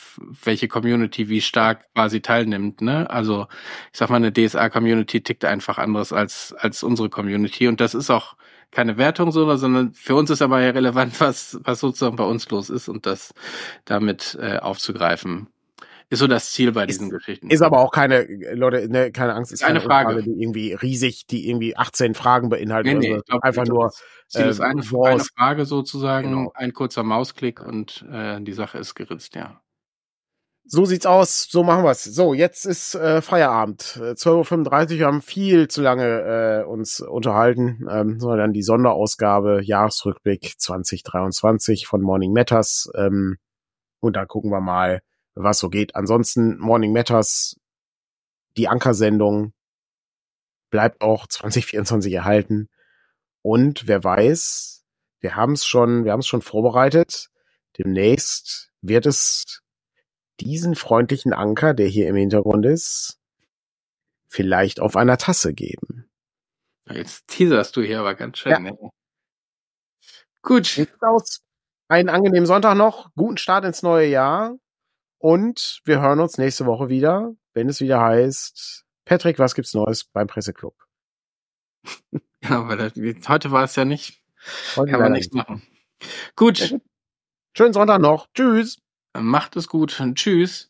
welche Community wie stark quasi teilnimmt. Ne? Also ich sag mal, eine DSA-Community tickt einfach anderes als, als unsere Community. Und das ist auch keine Wertung, so, sondern für uns ist aber ja relevant, was, was sozusagen bei uns los ist und das damit äh, aufzugreifen. Ist so das Ziel bei diesen ist, Geschichten. Ist aber auch keine, Leute, ne, keine Angst, ist keine Frage. Frage. die irgendwie riesig, die irgendwie 18 Fragen beinhaltet. Nee, nee, ich glaub, einfach nur. Ziel äh, ist eine, eine Frage sozusagen, genau. ein kurzer Mausklick und äh, die Sache ist geritzt, ja. So sieht's aus, so machen wir's. So, jetzt ist äh, Feierabend. 12.35 Uhr, wir haben viel zu lange äh, uns unterhalten, ähm, sondern dann die Sonderausgabe Jahresrückblick 2023 von Morning Matters. Ähm, und da gucken wir mal, was so geht. Ansonsten Morning Matters, die Ankersendung bleibt auch 2024 erhalten. Und wer weiß, wir haben es schon, wir haben es schon vorbereitet. Demnächst wird es diesen freundlichen Anker, der hier im Hintergrund ist, vielleicht auf einer Tasse geben. Jetzt teaserst du hier aber ganz schön. Ja. Ne? Gut. Aus. Einen angenehmen Sonntag noch, guten Start ins neue Jahr und wir hören uns nächste Woche wieder, wenn es wieder heißt, Patrick, was gibt's Neues beim Presseclub? Ja, aber das, heute war es ja nicht. Heute Kann man nichts machen. Gut. Schönen Sonntag noch. Tschüss. Macht es gut. Tschüss.